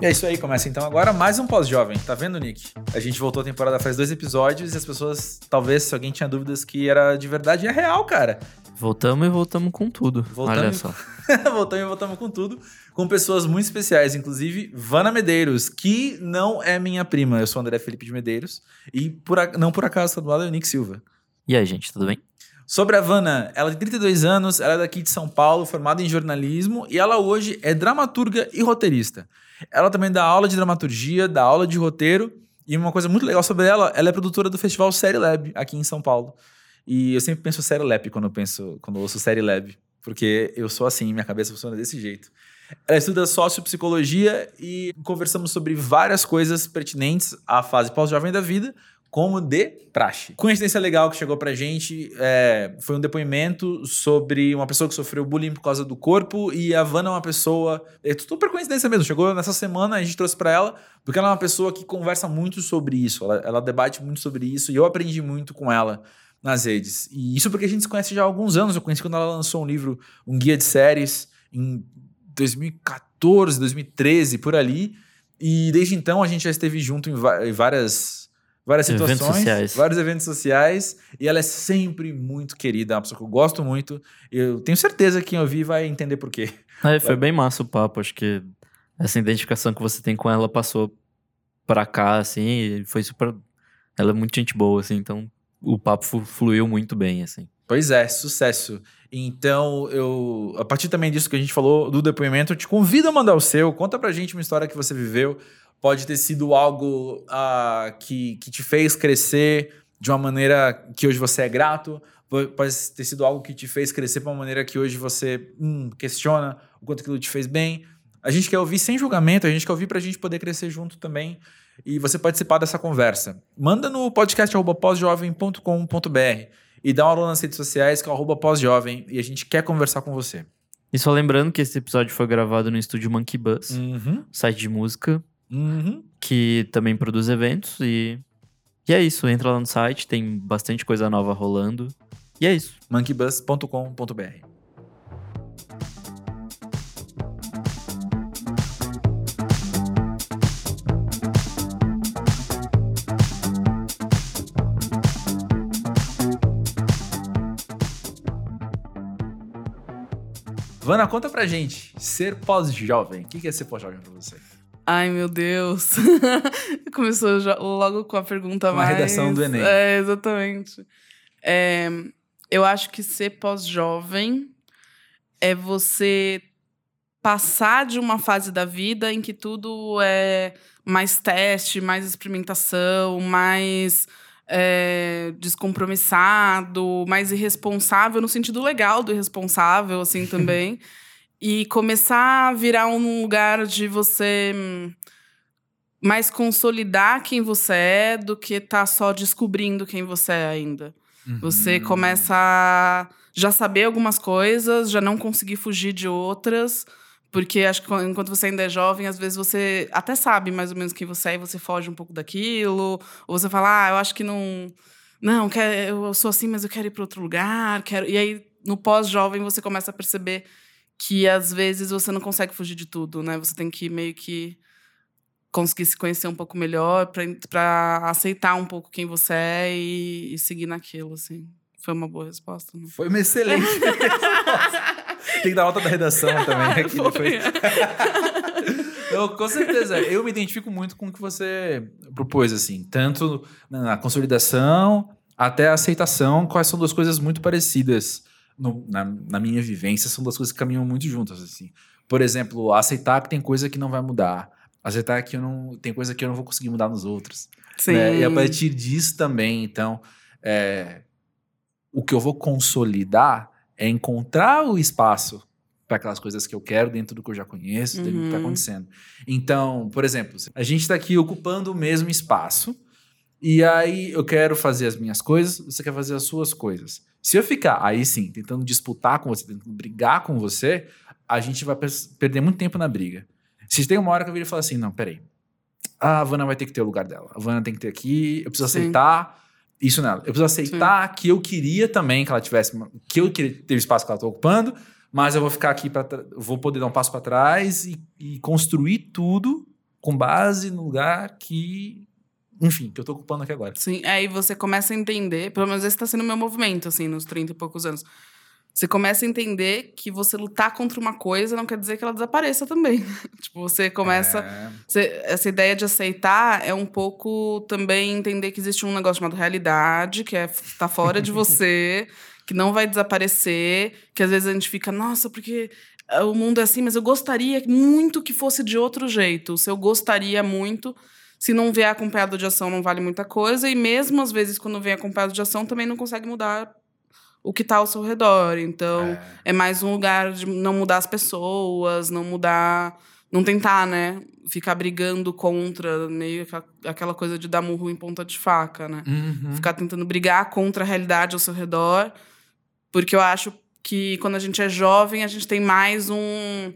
E é isso aí, começa então agora mais um pós-jovem, tá vendo, Nick? A gente voltou a temporada faz dois episódios e as pessoas, talvez, se alguém tinha dúvidas que era de verdade, é real, cara. Voltamos e voltamos com tudo. Voltamos Olha e- só. voltamos e voltamos com tudo, com pessoas muito especiais, inclusive Vana Medeiros, que não é minha prima, eu sou André Felipe de Medeiros, e por a- não por acaso tá do lado é o Nick Silva. E aí, gente, tudo bem? Sobre a Vanna, ela tem 32 anos, ela é daqui de São Paulo, formada em jornalismo, e ela hoje é dramaturga e roteirista. Ela também dá aula de dramaturgia, dá aula de roteiro, e uma coisa muito legal sobre ela, ela é produtora do festival Série Lab, aqui em São Paulo. E eu sempre penso Série Lab quando eu penso, quando eu ouço Série Lab, porque eu sou assim, minha cabeça funciona desse jeito. Ela estuda sociopsicologia e conversamos sobre várias coisas pertinentes à fase pós-jovem da vida, como de praxe. Coincidência legal que chegou pra gente é, foi um depoimento sobre uma pessoa que sofreu bullying por causa do corpo e a Vanna é uma pessoa. É super coincidência mesmo. Chegou nessa semana, a gente trouxe pra ela, porque ela é uma pessoa que conversa muito sobre isso. Ela, ela debate muito sobre isso e eu aprendi muito com ela nas redes. E isso porque a gente se conhece já há alguns anos. Eu conheci quando ela lançou um livro, um guia de séries, em 2014, 2013, por ali. E desde então a gente já esteve junto em, em várias, várias Eventos situações, sociais. vários eventos sociais. E ela é sempre muito querida, é uma pessoa que eu gosto muito. Eu tenho certeza que quem ouvir vai entender por quê. É, foi bem massa o papo, acho que essa identificação que você tem com ela passou pra cá, assim, e foi super... Ela é muito gente boa, assim, então o papo fluiu muito bem, assim. Pois é, sucesso. Então, eu, a partir também disso que a gente falou do depoimento, eu te convido a mandar o seu. Conta pra gente uma história que você viveu. Pode ter sido algo ah, que, que te fez crescer de uma maneira que hoje você é grato. Po- Pode ter sido algo que te fez crescer de uma maneira que hoje você hum, questiona o quanto aquilo te fez bem. A gente quer ouvir sem julgamento, a gente quer ouvir pra gente poder crescer junto também e você participar dessa conversa. Manda no podcast pósjovem.com.br e dá uma aula nas redes sociais que é o arroba pós-jovem e a gente quer conversar com você. E só lembrando que esse episódio foi gravado no estúdio Monkey Bus, Uhum, site de música, uhum. que também produz eventos e... E é isso, entra lá no site, tem bastante coisa nova rolando. E é isso. monkeybus.com.br Vana, conta pra gente, ser pós-jovem. O que que é ser pós-jovem pra você? Ai, meu Deus. Começou logo com a pergunta mais... redação do Enem. É, exatamente. É, eu acho que ser pós-jovem é você passar de uma fase da vida em que tudo é mais teste, mais experimentação, mais é, descompromissado, mais irresponsável, no sentido legal do irresponsável, assim, também. E começar a virar um lugar de você hum, mais consolidar quem você é do que tá só descobrindo quem você é ainda. Você Uhum. começa a já saber algumas coisas, já não conseguir fugir de outras, porque acho que quan- enquanto você ainda é jovem, às vezes você até sabe mais ou menos quem você é e você foge um pouco daquilo, ou você fala, ah, eu acho que não, não, eu sou assim, mas eu quero ir para outro lugar, quero. E aí no pós-jovem você começa a perceber que às vezes você não consegue fugir de tudo, né? Você tem que meio que conseguir se conhecer um pouco melhor para aceitar um pouco quem você é e, e seguir naquilo, assim. Foi uma boa resposta, né? Foi uma excelente resposta. Tem que dar nota da redação também. Aqui Foi. depois. Eu, com certeza. Eu me identifico muito com o que você propôs, assim. Tanto na consolidação até a aceitação, quais são duas coisas muito parecidas no- na, na minha vivência, são duas coisas que caminham muito juntas, assim. Por exemplo, aceitar que tem coisa que não vai mudar. Aceitar que eu não, tem coisa que eu não vou conseguir mudar nos outros. Sim. né? E a partir disso também, então, é, o que eu vou consolidar é encontrar o espaço para aquelas coisas que eu quero dentro do que eu já conheço, dentro do que está Uhum. acontecendo. Então, por exemplo, a gente está aqui ocupando o mesmo espaço e aí eu quero fazer as minhas coisas, você quer fazer as suas coisas. Se eu ficar aí sim, tentando disputar com você, tentando brigar com você, a gente vai perder muito tempo na briga. Se tem uma hora que eu viro e falo assim, não, peraí, a Havana vai ter que ter o lugar dela. A Havana tem que ter aqui, eu preciso Sim. aceitar isso nela. Eu preciso aceitar que eu queria também que ela tivesse, que eu queria ter o espaço que ela está ocupando, mas eu vou ficar aqui para vou poder dar um passo para trás e, e construir tudo com base no lugar que, enfim, que eu tô ocupando aqui agora. Sim, aí você começa a entender, pelo menos esse tá sendo o meu movimento, assim, nos 30 e poucos anos. Você começa a entender que você lutar contra uma coisa não quer dizer que ela desapareça também. tipo, você começa. É, você- essa ideia de aceitar é um pouco também entender que existe um negócio chamado realidade, que é tá fora de você, que não vai desaparecer, que às vezes a gente fica, nossa, porque ah, o mundo é assim, mas eu gostaria muito que fosse de outro jeito. Se eu gostaria muito, se não vier acompanhado de ação, não vale muita coisa, e mesmo às vezes quando vem acompanhado de ação, também não consegue mudar o que está ao seu redor. Então, é. é mais um lugar de não mudar as pessoas, não mudar. Não tentar, né? Ficar brigando contra, meio aquela coisa de dar murro em ponta de faca, né? Uhum. Ficar tentando brigar contra a realidade ao seu redor. Porque eu acho que quando a gente é jovem, a gente tem mais um.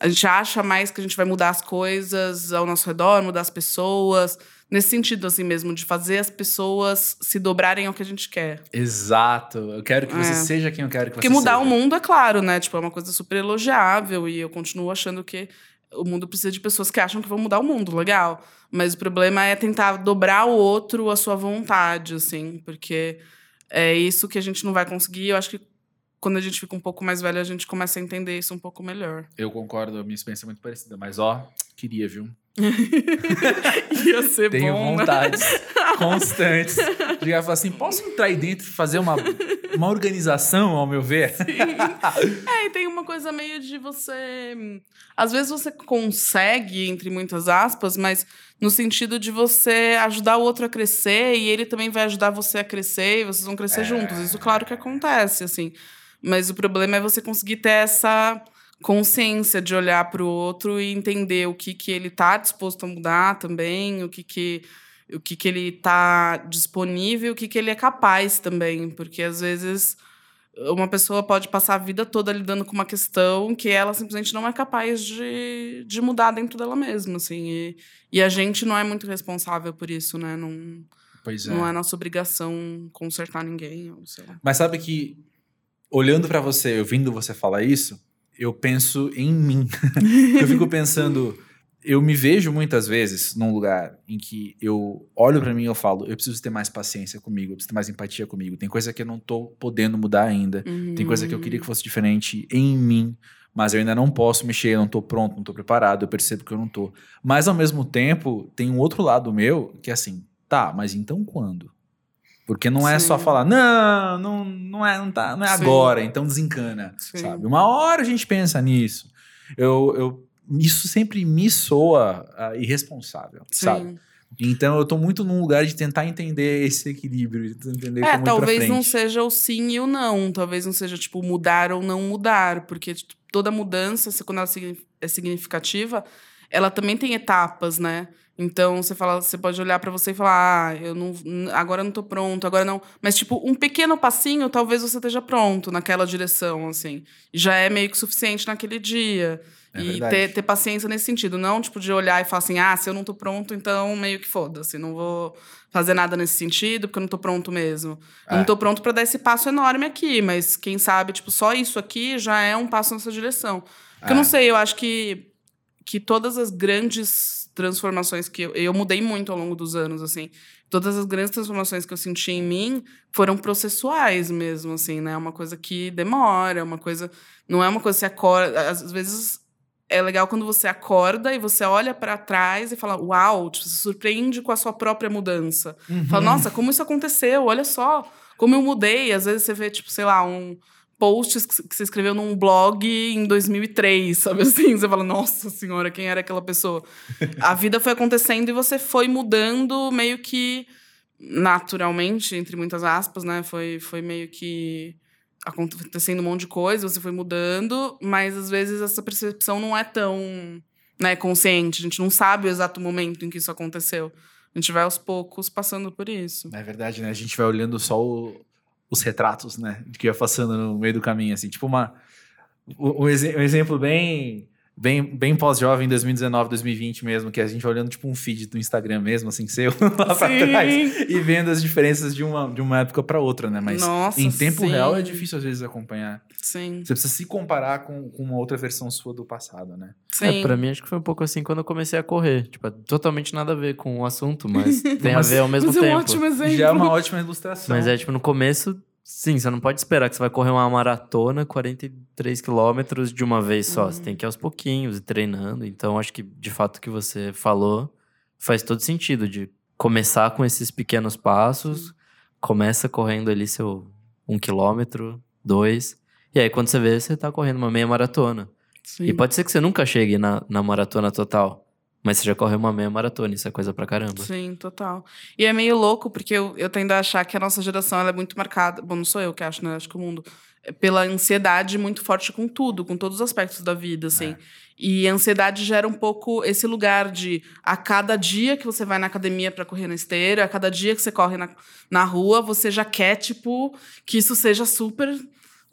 A gente acha mais que a gente vai mudar as coisas ao nosso redor, mudar as pessoas. Nesse sentido, assim mesmo, de fazer as pessoas se dobrarem ao que a gente quer. Exato. Eu quero que você É. seja quem eu quero que Porque você mudar seja. o mundo é claro, né? Tipo, é uma coisa super elogiável e eu continuo achando que o mundo precisa de pessoas que acham que vão mudar o mundo, legal. Mas o problema é tentar dobrar o outro à sua vontade, assim, porque é isso que a gente não vai conseguir. Eu acho que quando a gente fica um pouco mais velho, a gente começa a entender isso um pouco melhor. Eu concordo, a minha experiência é muito parecida, mas ó, queria, viu? Ia ser Tenho bom, né? vontades constantes de chegar e falar assim: posso entrar aí dentro e fazer uma, uma organização, ao meu ver? É, e tem uma coisa meio de você. Às vezes você consegue, entre muitas aspas, mas no sentido de você ajudar o outro a crescer e ele também vai ajudar você a crescer e vocês vão crescer juntos. Isso, claro que acontece, assim. Mas o problema é você conseguir ter essa consciência de olhar para o outro e entender o que, que ele está disposto a mudar também, o que, que, o que, que ele está disponível, o que, que ele é capaz também. Porque às vezes uma pessoa pode passar a vida toda lidando com uma questão que ela simplesmente não é capaz de, de mudar dentro dela mesma, assim. E, e a gente não é muito responsável por isso, né? Não, Pois é. não é nossa obrigação consertar ninguém, ou sei lá. Mas sabe que, olhando pra você, ouvindo você falar isso, eu penso em mim. eu fico pensando, eu me vejo muitas vezes num lugar em que eu olho pra mim e eu falo, eu preciso ter mais paciência comigo, eu preciso ter mais empatia comigo. Tem coisa que eu não tô podendo mudar ainda. Tem coisa que eu queria que fosse diferente em mim, mas eu ainda não posso mexer, eu não tô pronto, não tô preparado, eu percebo que eu não tô. Mas ao mesmo tempo, tem um outro lado meu que é assim, tá, mas então quando? Porque não é só falar, não, não, não é, não tá, não é Sim. agora, então desencana, Sim. sabe? Uma hora a gente pensa nisso. Eu, eu isso sempre me soa ah, irresponsável, sabe? Então eu tô muito num lugar de tentar entender esse equilíbrio, de entender É, como talvez não seja o sim e o não. Talvez não seja, tipo, mudar ou não mudar. Porque tipo, toda mudança, quando ela é significativa, ela também tem etapas, né? Então, você fala, você pode olhar pra você e falar, ah, eu não, agora eu não tô pronto, agora não. Mas, tipo, um pequeno passinho, talvez você esteja pronto naquela direção, assim. Já é meio que suficiente naquele dia. É e ter, ter paciência nesse sentido. Não, tipo, de olhar e falar assim, ah, se eu não tô pronto, então meio que foda-se. Não vou fazer nada nesse sentido, porque eu não tô pronto mesmo. Eu É. não tô pronto pra dar esse passo enorme aqui, mas quem sabe, tipo, só isso aqui já é um passo nessa direção. Porque eu não É. sei, eu acho que, que todas as grandes transformações que eu, eu mudei muito ao longo dos anos, assim. Todas as grandes transformações que eu senti em mim foram processuais mesmo, assim, né? É uma coisa que demora, é uma coisa. Não é uma coisa que você acorda. Às vezes é legal quando você acorda e você olha pra trás e fala, uau, tipo, se surpreende com a sua própria mudança. Uhum. Fala, nossa, como isso aconteceu? Olha só, como eu mudei. Às vezes você vê, tipo, sei lá, um post que que você escreveu num blog em 2003, sabe assim? Você fala, nossa senhora, quem era aquela pessoa? A vida foi acontecendo e você foi mudando meio que naturalmente, entre muitas aspas, né? Foi, foi meio que acontecendo um monte de coisa, você foi mudando, mas às vezes essa percepção não é tão né, consciente. A gente não sabe o exato momento em que isso aconteceu. A gente vai aos poucos passando por isso. É verdade, né? A gente vai olhando só o- os retratos, né? Que ia passando no meio do caminho, assim. Tipo uma... Um, um exemplo bem bem, bem pós-jovem, 2019, 2020 mesmo, que a gente olhando tipo um feed do Instagram mesmo, assim, seu, lá pra trás, e vendo as diferenças de uma, de uma época pra outra, né? Mas Nossa, em tempo sim. real é difícil às vezes acompanhar. Sim. Você precisa se comparar com, com uma outra versão sua do passado, né? Sim. É, pra mim acho que foi um pouco assim quando eu comecei a correr. Tipo, é totalmente nada a ver com o assunto, mas tem Mas- a ver ao mesmo Mas é um tempo. ótimo exemplo. Já é uma ótima ilustração. Mas é tipo, no começo, sim, você não pode esperar que você vai correr uma maratona, 43 quilômetros de uma vez só. Uhum. Você tem que ir aos pouquinhos e treinando. Então, acho que, de fato, o que você falou faz todo sentido de começar com esses pequenos passos. Começa correndo ali seu um quilômetro, dois. E aí, quando você vê, você tá correndo uma meia maratona. Sim. E pode ser que você nunca chegue na, na maratona total. Mas você já correu uma meia maratona, isso é coisa pra caramba. Sim, total. E é meio louco, porque eu, eu tendo a achar que a nossa geração é muito marcada. Bom, não sou eu que acho, né? Acho que o mundo. é Pela ansiedade muito forte com tudo, com todos os aspectos da vida, assim. É. E a ansiedade gera um pouco esse lugar de a cada dia que você vai na academia para correr na esteira, a cada dia que você corre na, na rua, você já quer, tipo, que isso seja super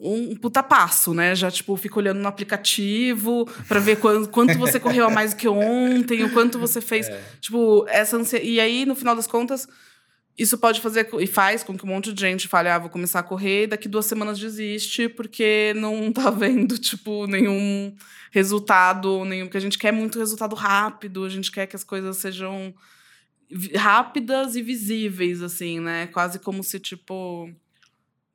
um puta passo, né? Já, tipo, fica olhando no aplicativo para ver quanto, quanto você correu a mais que ontem, o quanto você fez. Tipo, essa ansia... E aí, no final das contas, isso pode fazer e faz com que um monte de gente fale, ah, vou começar a correr, e daqui duas semanas desiste, porque não tá vendo, tipo, nenhum resultado, nenhum. Porque a gente quer muito resultado rápido, a gente quer que as coisas sejam rápidas e visíveis, assim, né? Quase como se, tipo.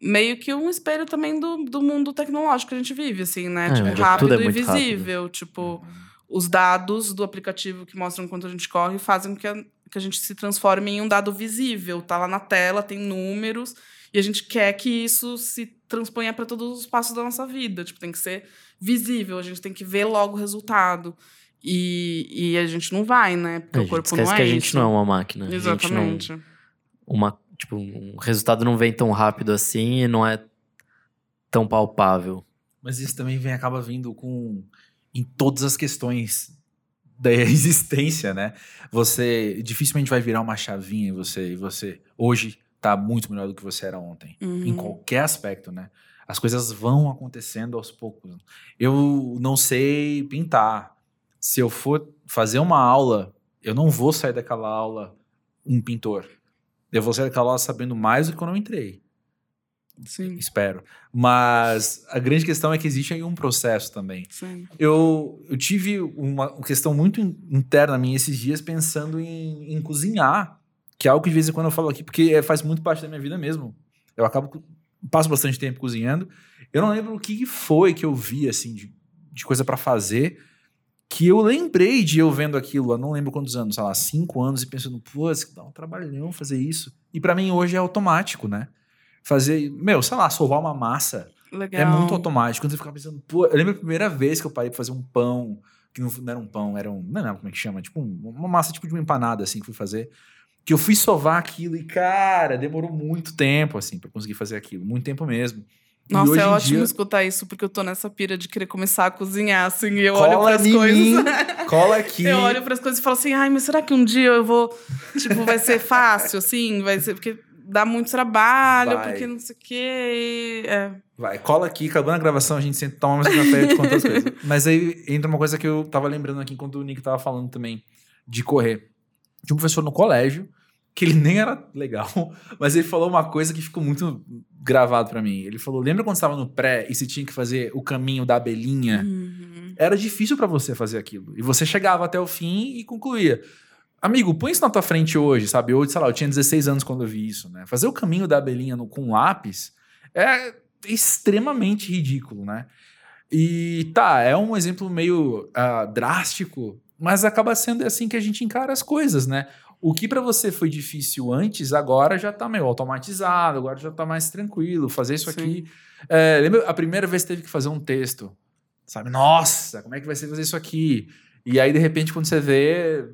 Meio que um espelho também do, do mundo tecnológico que a gente vive, assim, né? É, tipo, onde rápido é e muito rápido. visível. Tipo, os dados do aplicativo que mostram quanto a gente corre fazem com que a, que a gente se transforme em um dado visível. Tá lá na tela, tem números, e a gente quer que isso se transponha para todos os passos da nossa vida. Tipo, tem que ser visível, a gente tem que ver logo o resultado. E, e a gente não vai, né? Porque A o corpo não é que a gente isso. não é uma máquina. A gente não, Exatamente. uma, tipo, um resultado não vem tão rápido assim e não é tão palpável. Mas isso também vem, acaba vindo com em todas as questões da existência, né? Você dificilmente vai virar uma chavinha em você e você hoje tá muito melhor do que você era ontem, Uhum. em qualquer aspecto, né? As coisas vão acontecendo aos poucos. Eu não sei pintar. Se eu for fazer uma aula, eu não vou sair daquela aula um pintor. Eu vou sair daquela aula sabendo mais do que quando eu entrei. Sim, Espero. Mas a grande questão é que existe aí um processo também. sim. Eu, eu tive uma, questão muito in- interna minha esses dias pensando em, em cozinhar, que é algo que de vez em quando eu falo aqui, porque é- faz muito parte da minha vida mesmo. Eu acabo, passo bastante tempo cozinhando. Eu não lembro o que foi que eu vi, assim, de, de coisa pra fazer, que eu lembrei de eu vendo aquilo, eu não lembro quantos anos, sei lá, cinco anos, e pensando, pô, dá um trabalhão fazer isso. E pra mim hoje é automático, né? Fazer, meu, sei lá, sovar uma massa. Legal. É muito automático. Quando você fica pensando, pô, eu lembro a primeira vez que eu parei pra fazer um pão, que não, não era um pão, era um. Não lembro como é que chama, tipo um- uma massa tipo de uma empanada, assim, que fui fazer. Que eu fui sovar aquilo e, cara, demorou muito tempo, assim, pra conseguir fazer aquilo. Muito tempo mesmo. Nossa, é ótimo dia- escutar isso, porque eu tô nessa pira de querer começar a cozinhar, assim, e eu Cola olho pras coisas. mim, Cola aqui. Eu olho pras coisas e falo assim, ai, mas será que um dia eu vou. Tipo, vai ser fácil, assim? Vai ser. Porque dá muito trabalho, Vai. porque não sei o quê. É. Vai, cola aqui, acabando a gravação, a gente senta toma mais um café e te as coisas. Mas aí entra uma coisa que eu tava lembrando aqui enquanto o Nick tava falando também, de correr. Tinha um professor no colégio, que ele nem era legal, mas ele falou uma coisa que ficou muito gravado pra mim. Ele falou: lembra quando você tava no pré e você tinha que fazer o caminho da abelhinha? Uhum. Era difícil pra você fazer aquilo. E você chegava até o fim e concluía. Amigo, põe isso na tua frente hoje, sabe? Hoje, sei lá, eu tinha 16 anos quando eu vi isso, né? Fazer o caminho da abelhinha no- com lápis é extremamente ridículo, né? E tá, é um exemplo meio ah, drástico, mas acaba sendo assim que a gente encara as coisas, né? O que pra você foi difícil antes, agora já tá meio automatizado, agora já tá mais tranquilo. Fazer isso Sim. aqui. É, lembra a primeira vez que teve que fazer um texto? Sabe? Nossa, como é que vai ser fazer isso aqui? E aí, de repente, quando você vê,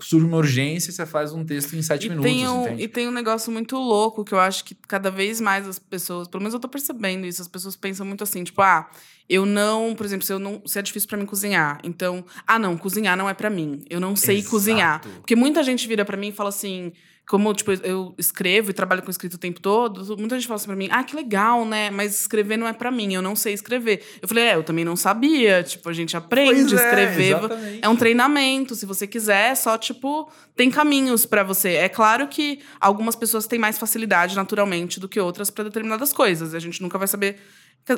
surge uma urgência, você faz um texto em sete E minutos, tem, um, entende? e tem um negócio muito louco que eu acho que cada vez mais as pessoas, pelo menos eu tô percebendo isso, as pessoas pensam muito assim, tipo, ah, eu não, por exemplo, se eu não, se é difícil pra mim cozinhar, então, ah, não, cozinhar não é pra mim. Eu não sei Exato. cozinhar. Porque muita gente vira pra mim e fala assim, como tipo, eu escrevo e trabalho com escrito o tempo todo, muita gente fala assim pra mim: "Ah, que legal, né? Mas escrever não é pra mim, eu não sei escrever". Eu falei: "É, eu também não sabia, tipo, a gente aprende a escrever, exatamente. é um treinamento, se você quiser, só tipo, tem caminhos pra você. É claro que algumas pessoas têm mais facilidade naturalmente do que outras pra determinadas coisas. A gente nunca vai saber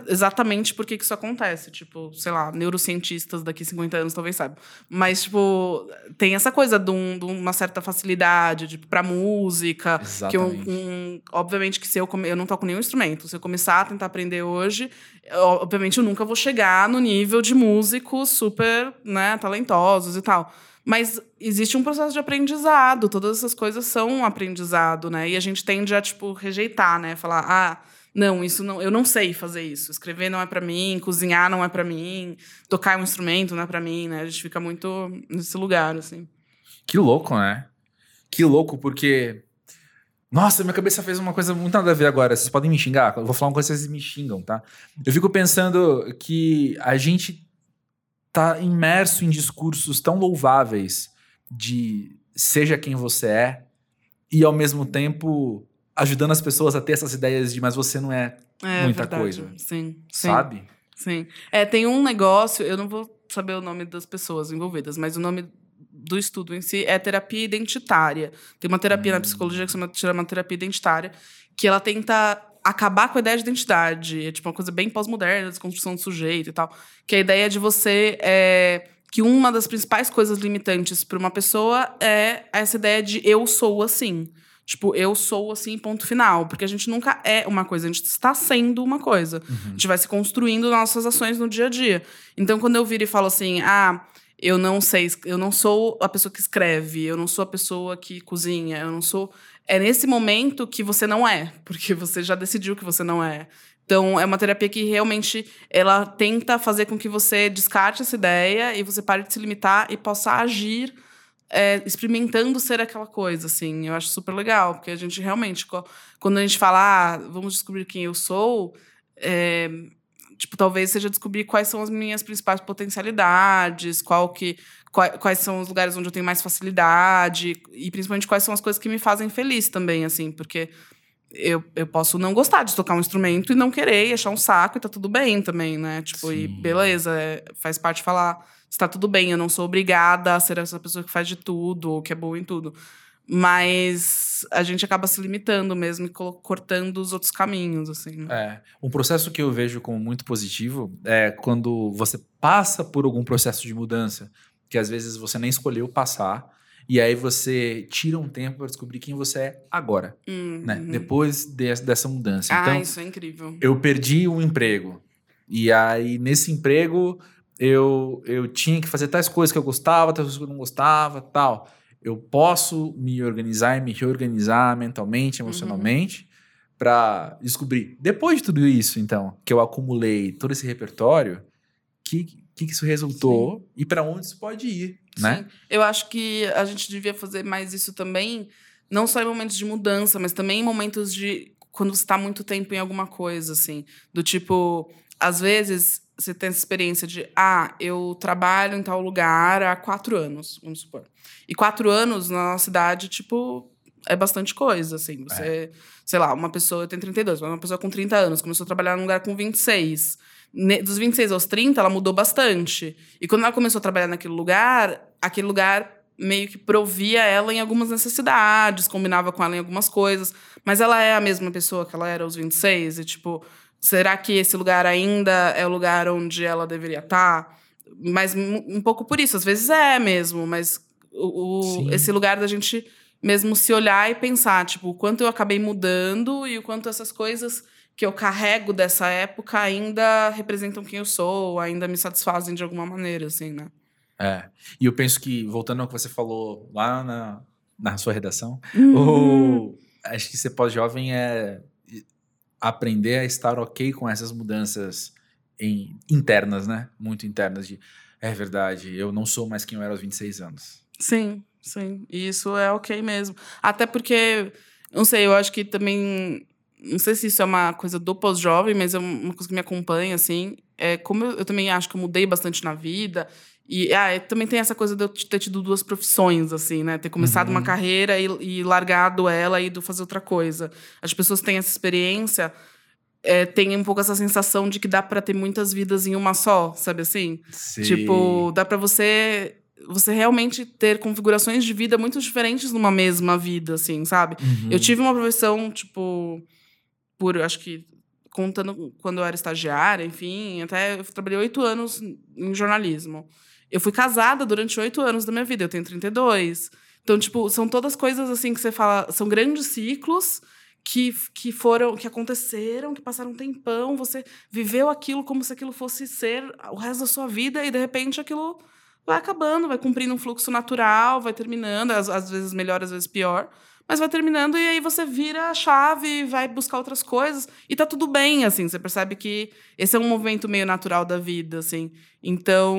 exatamente por que, que isso acontece. Tipo, sei lá, neurocientistas daqui 50 anos talvez saibam. Mas, tipo, tem essa coisa de, um- de uma certa facilidade tipo, pra música. Que eu, Exatamente. um, obviamente que se eu come, eu não toco nenhum instrumento. Se eu começar a tentar aprender hoje, eu- obviamente eu nunca vou chegar no nível de músicos super, né, talentosos e tal. Mas existe um processo de aprendizado, todas essas coisas são um aprendizado, né? E a gente tende a tipo rejeitar, né? Falar: "Ah, não, isso não, eu não sei fazer isso. Escrever não é pra mim, cozinhar não é pra mim, tocar um instrumento não é pra mim", né? A gente fica muito nesse lugar assim. Que louco, né? Que louco, porque. Nossa, minha cabeça fez uma coisa muito nada a ver agora. Vocês podem me xingar? Eu vou falar uma coisa que vocês me xingam, tá? Eu fico pensando que a gente tá imerso em discursos tão louváveis de seja quem você é e ao mesmo tempo ajudando as pessoas a ter essas ideias de mas você não é, É Muita verdade. coisa. Sim, sim. sabe? Sim. É, tem um negócio, eu não vou saber o nome das pessoas envolvidas, mas o nome do estudo em si é terapia identitária. Tem uma terapia na psicologia que se chama, chama terapia identitária, que ela tenta acabar com a ideia de identidade. É tipo uma coisa bem pós-moderna, desconstrução do sujeito e tal. Que a ideia de você é que uma das principais coisas limitantes para uma pessoa é essa ideia de eu sou assim. Tipo, eu sou assim, ponto final. Porque a gente nunca é uma coisa, a gente está sendo uma coisa. A gente vai se construindo nossas ações no dia a dia. Então, quando eu viro e falo assim, ah, eu não sei, eu não sou a pessoa que escreve, eu não sou a pessoa que cozinha, eu não sou. É nesse momento que você não é, porque você já decidiu que você não é. Então, é uma terapia que realmente ela tenta fazer com que você descarte essa ideia e você pare de se limitar e possa agir é, experimentando ser aquela coisa, assim. Eu acho super legal, porque a gente realmente, quando a gente fala, ah, vamos descobrir quem eu sou, é, tipo, talvez seja descobrir quais são as minhas principais potencialidades, qual que, qua- quais são os lugares onde eu tenho mais facilidade, e principalmente quais são as coisas que me fazem feliz também, assim, porque eu, eu posso não gostar de tocar um instrumento e não querer, e achar um saco, e tá tudo bem também, né? Tipo, e Sim. beleza, é, faz parte falar, está tudo bem, eu não sou obrigada a ser essa pessoa que faz de tudo, ou que é boa em tudo. Mas a gente acaba se limitando mesmo e cortando os outros caminhos, assim. né? É, um processo que eu vejo como muito positivo é quando você passa por algum processo de mudança, que às vezes você nem escolheu passar, e aí você tira um tempo para descobrir quem você é agora, né? uhum. Depois des- dessa mudança. Ah, então, isso é incrível. eu perdi um emprego. E aí, nesse emprego, eu, eu tinha que fazer tais coisas que eu gostava, tais coisas que eu não gostava, tal. Eu posso me organizar e me reorganizar mentalmente, emocionalmente, para descobrir. Depois de tudo isso, então, que eu acumulei todo esse repertório, que que, que isso resultou e para onde isso pode ir, né? Sim. Eu acho que a gente devia fazer mais isso também, não só em momentos de mudança, mas também em momentos de quando você está muito tempo em alguma coisa, assim. Do tipo, às vezes você tem essa experiência de, ah, eu trabalho em tal lugar há quatro anos, vamos supor. E quatro anos na nossa cidade, tipo, é bastante coisa, assim. Você, sei lá, uma pessoa tem 32, mas uma pessoa com 30 anos começou a trabalhar num lugar com 26. Ne- Dos 26 aos 30, ela mudou bastante. E quando ela começou a trabalhar naquele lugar, aquele lugar meio que provia ela em algumas necessidades, combinava com ela em algumas coisas. Mas ela é a mesma pessoa que ela era aos 26? E, tipo, será que esse lugar ainda é o lugar onde ela deveria estar? Mas um pouco por isso. Às vezes é mesmo, mas o, o- esse lugar da gente mesmo se olhar e pensar, tipo, o quanto eu acabei mudando e o quanto essas coisas que eu carrego dessa época ainda representam quem eu sou, ainda me satisfazem de alguma maneira, assim, né? É. E eu penso que, voltando ao que você falou lá na, na sua redação, Uhum. o, acho que ser pós-jovem é aprender a estar ok com essas mudanças em- internas, né? Muito internas de, é verdade, eu não sou mais quem eu era aos 26 anos. Sim, sim. E isso é ok mesmo. Até porque, não sei, eu acho que também. Não sei se isso é uma coisa do pós-jovem, mas é uma coisa que me acompanha, assim. É, como eu, eu também acho que eu mudei bastante na vida. E ah, também tem essa coisa de eu ter tido duas profissões, assim, né? Ter começado Uhum. uma carreira e, e largado ela e ido fazer outra coisa. As pessoas têm essa experiência, é, tem um pouco essa sensação de que dá pra ter muitas vidas em uma só, sabe assim? Sim. Tipo, dá pra você você realmente ter configurações de vida muito diferentes numa mesma vida, assim, sabe? Uhum. Eu tive uma profissão, tipo, por, acho que, contando quando eu era estagiária, enfim, até eu trabalhei oito anos em jornalismo. Eu fui casada durante oito anos da minha vida, eu tenho 32. Então, tipo, são todas coisas assim que você fala, são grandes ciclos que, que foram, que aconteceram, que passaram um tempão, você viveu aquilo como se aquilo fosse ser o resto da sua vida e de repente aquilo vai acabando, vai cumprindo um fluxo natural, vai terminando, às, às vezes melhor, às vezes pior, mas vai terminando e aí você vira a chave, vai buscar outras coisas e tá tudo bem, assim, você percebe que esse é um movimento meio natural da vida, assim. Então,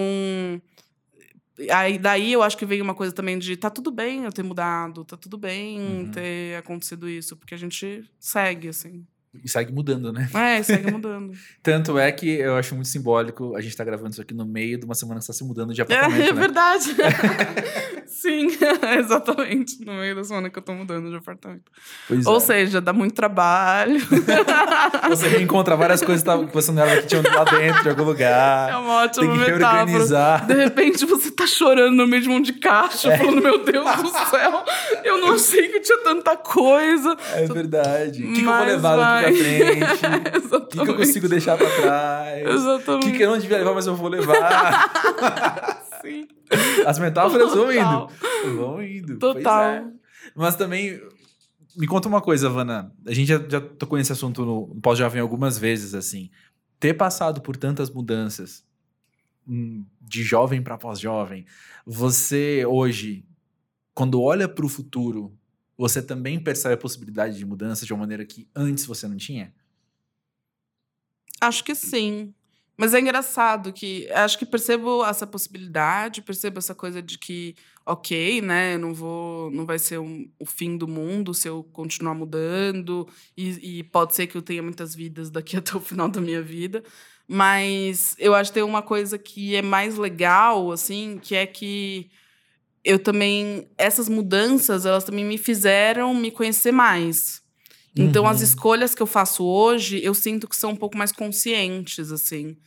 aí daí eu acho que vem uma coisa também de tá tudo bem eu ter mudado, tá tudo bem Uhum. ter acontecido isso, porque a gente segue, assim. E segue mudando, né? É, segue mudando. Tanto é que eu acho muito simbólico a gente tá gravando isso aqui no meio de uma semana que você tá se mudando de É, apartamento, é né? verdade. Sim, exatamente. No meio da semana que eu tô mudando de apartamento. Pois Ou é. seja, dá muito trabalho. Você reencontra várias coisas que que você não era que tinham lá dentro, de algum É lugar. uma Tem ótima que metáfora. reorganizar. De repente você tá chorando no meio de um monte de caixa, É. falando, meu Deus do céu, eu não achei que tinha tanta coisa. É verdade. O que, que eu vou levar vai. Pra frente? O que, que eu consigo deixar pra trás? O que, que eu não devia levar, mas eu vou levar? Sim. As metáforas vão Total. indo. Vão indo. Pois Total. é. Mas também, me conta uma coisa, Vanna. A gente já, já tocou nesse assunto no, no Pós-Jovem algumas vezes, assim. Ter passado por tantas mudanças, hum, de jovem para pós-jovem, você hoje, quando olha para o futuro, você também percebe a possibilidade de mudança de uma maneira que antes você não tinha? Acho que sim. Mas é engraçado que acho que percebo essa possibilidade, percebo essa coisa de que, ok, né, não vou, não vai ser um- o fim do mundo se eu continuar mudando e, e pode ser que eu tenha muitas vidas daqui até o final da minha vida, mas eu acho que tem uma coisa que é mais legal, assim, que é que eu também essas mudanças elas também me fizeram me conhecer mais. Então, as Uhum. escolhas que eu faço hoje, eu sinto que são um pouco mais conscientes, assim.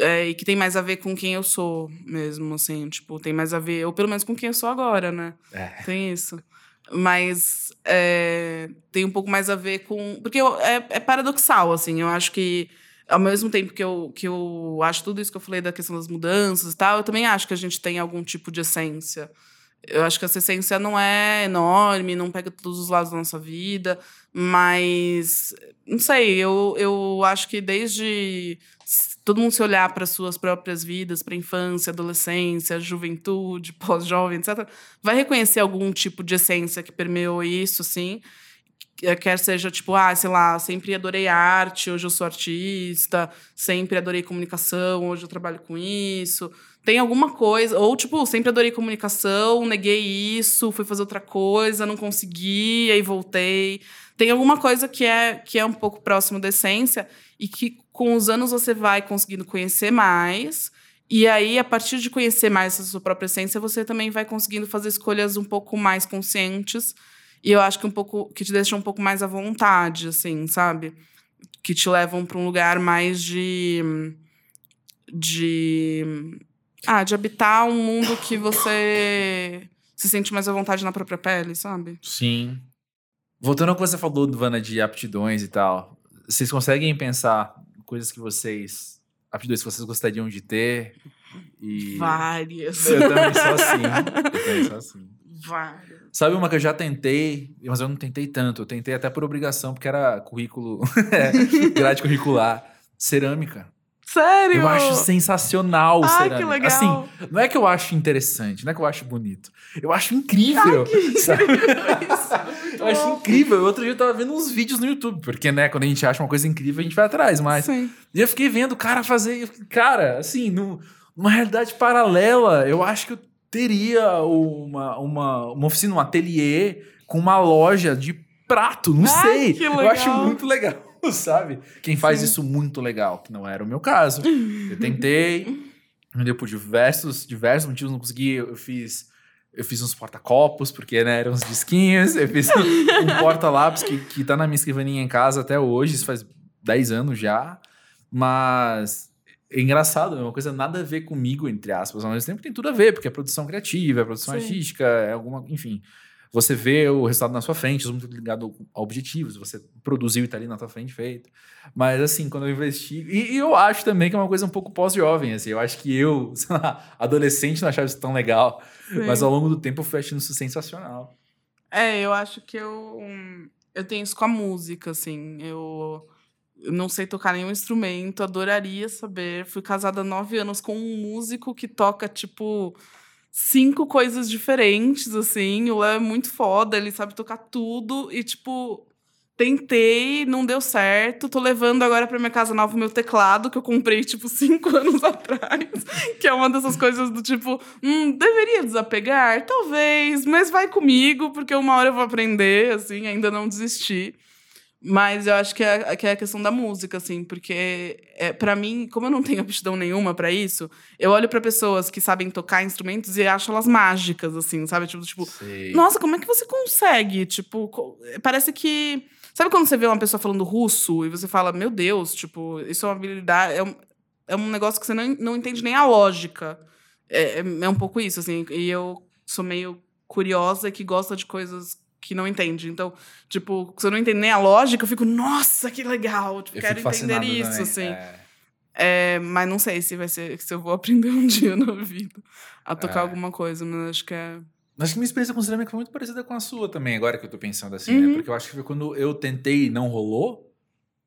É, e que tem mais a ver com quem eu sou mesmo, assim. Tipo, tem mais a ver... Ou pelo menos com quem eu sou agora, né? É. Tem isso. Mas é, tem um pouco mais a ver com... Porque eu- é, é paradoxal, assim. Eu acho que, ao mesmo tempo que eu, que eu acho tudo isso que eu falei da questão das mudanças e tal, eu também acho que a gente tem algum tipo de essência. Eu acho que essa essência não é enorme, não pega todos os lados da nossa vida, mas não sei, eu, eu acho que desde todo mundo se olhar para suas próprias vidas, para infância, adolescência, juventude, pós-jovem, etc., vai reconhecer algum tipo de essência que permeou isso, assim. Que- Quer seja, tipo, ah, sei lá, sempre adorei arte, hoje eu sou artista, sempre adorei comunicação, hoje eu trabalho com isso tem alguma coisa, ou tipo, sempre adorei comunicação, neguei isso, fui fazer outra coisa, não consegui, aí voltei. Tem alguma coisa que é que é um pouco próximo da essência e que com os anos você vai conseguindo conhecer mais. E aí, a partir de conhecer mais a sua própria essência, você também vai conseguindo fazer escolhas um pouco mais conscientes. E eu acho que um pouco que te deixam um pouco mais à vontade, assim, sabe? Que te levam para um lugar mais de de ah, de habitar um mundo que você se sente mais à vontade na própria pele, sabe? Sim. Voltando ao que você falou, Vana, de aptidões e tal, vocês conseguem pensar coisas que vocês. aptidões que vocês gostariam de ter? E. Várias. Eu também sou assim. Eu também sou assim. Várias. Sabe uma que eu já tentei, mas eu não tentei tanto. Eu tentei até por obrigação, porque era currículo. é, grade curricular. Cerâmica. Sério? Eu acho sensacional Ai, cerâmica. que legal. Assim, não é que eu acho interessante, não é que eu acho bonito. Eu acho incrível. sabe? eu acho incrível. Outro dia eu tava vendo uns vídeos no YouTube, porque, né, quando a gente acha uma coisa incrível, a gente vai atrás, mas. Sim. E eu fiquei vendo o cara fazer. Cara, assim, no- numa realidade paralela, eu acho que eu teria uma, uma, uma oficina, um ateliê com uma loja de prato, não Ai, sei. que Eu acho muito legal, sabe? Quem faz Sim. isso muito legal, que não era o meu caso. Eu tentei, não deu por diversos, diversos motivos, não consegui. Eu fiz, eu fiz uns porta-copos, porque né, eram uns disquinhos. Eu fiz um, um porta-lápis que, que tá na minha escrivaninha em casa até hoje, isso faz 10 anos já. Mas é engraçado, é uma coisa nada a ver comigo, entre aspas. Ao mesmo tempo tem tudo a ver, porque é produção criativa, é produção Sim. artística, é alguma. Enfim. Você vê o resultado na sua frente, isso é muito ligado a objetivos, você produziu e tá ali na tua frente feito. Mas assim, quando eu investi. E, e eu acho também que é uma coisa um pouco pós-jovem, assim. Eu acho que eu, sei lá, adolescente, não achava isso tão legal. Sim. Mas ao longo do tempo eu fui achando isso sensacional. É, eu acho que eu. Eu tenho isso com a música, assim. Eu não sei tocar nenhum instrumento, adoraria saber. Fui casada há nove anos com um músico que toca, tipo, cinco coisas diferentes, assim. O Léo é muito foda, ele sabe tocar tudo. E, tipo, tentei, não deu certo. Tô levando agora pra minha casa nova o meu teclado, que eu comprei, tipo, cinco anos atrás. Que é uma dessas coisas do tipo, hum, deveria desapegar? Talvez, mas vai comigo, porque uma hora eu vou aprender, assim, ainda não desisti. Mas eu acho que é, que é a questão da música, assim, porque é, para mim, como eu não tenho aptidão nenhuma pra isso, eu olho pra pessoas que sabem tocar instrumentos e acho elas mágicas, assim, sabe? Tipo, tipo nossa, como é que você consegue? Tipo, parece que. Sabe quando você vê uma pessoa falando russo e você fala, meu Deus, tipo, isso é uma habilidade. É um, é um negócio que você não, não entende nem a lógica. É, é, é um pouco isso, assim. E eu sou meio curiosa que gosta de coisas que não entende. Então, tipo, se eu não entendo nem a lógica, eu fico, nossa, que legal! Tipo, Eu quero entender isso, também. assim. É. É, mas não sei se vai ser se eu vou aprender um dia na vida a tocar É. alguma coisa, mas acho que é. Acho que minha experiência com cinema foi muito parecida com a sua também, agora que eu tô pensando assim, Uhum. né? Porque eu acho que foi quando eu tentei e não rolou,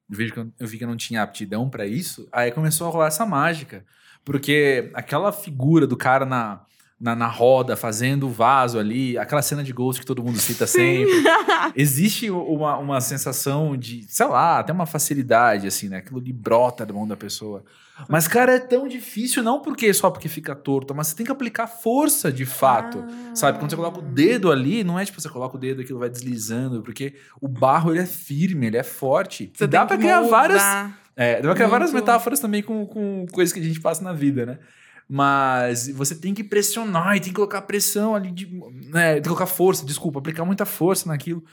eu vi que eu, eu vi que eu não tinha aptidão pra isso, aí começou a rolar essa mágica. Porque aquela figura do cara na, na, na roda, fazendo o vaso ali, aquela cena de Ghost que todo mundo cita sempre. Existe uma, uma sensação de, sei lá, até uma facilidade, assim, né? Aquilo ali brota da mão da pessoa. Mas, cara, é tão difícil, não porque só porque fica torto, mas você tem que aplicar força de fato. Sabe? Quando você coloca o dedo ali, não é tipo você coloca o dedo e aquilo vai deslizando, porque o barro ele é firme, ele é forte. Você dá pra criar várias. É, dá pra criar várias metáforas também com, com coisas que a gente passa na vida, né? Mas você tem que pressionar e tem que colocar pressão ali, de, né? Tem que colocar força, desculpa, aplicar muita força naquilo.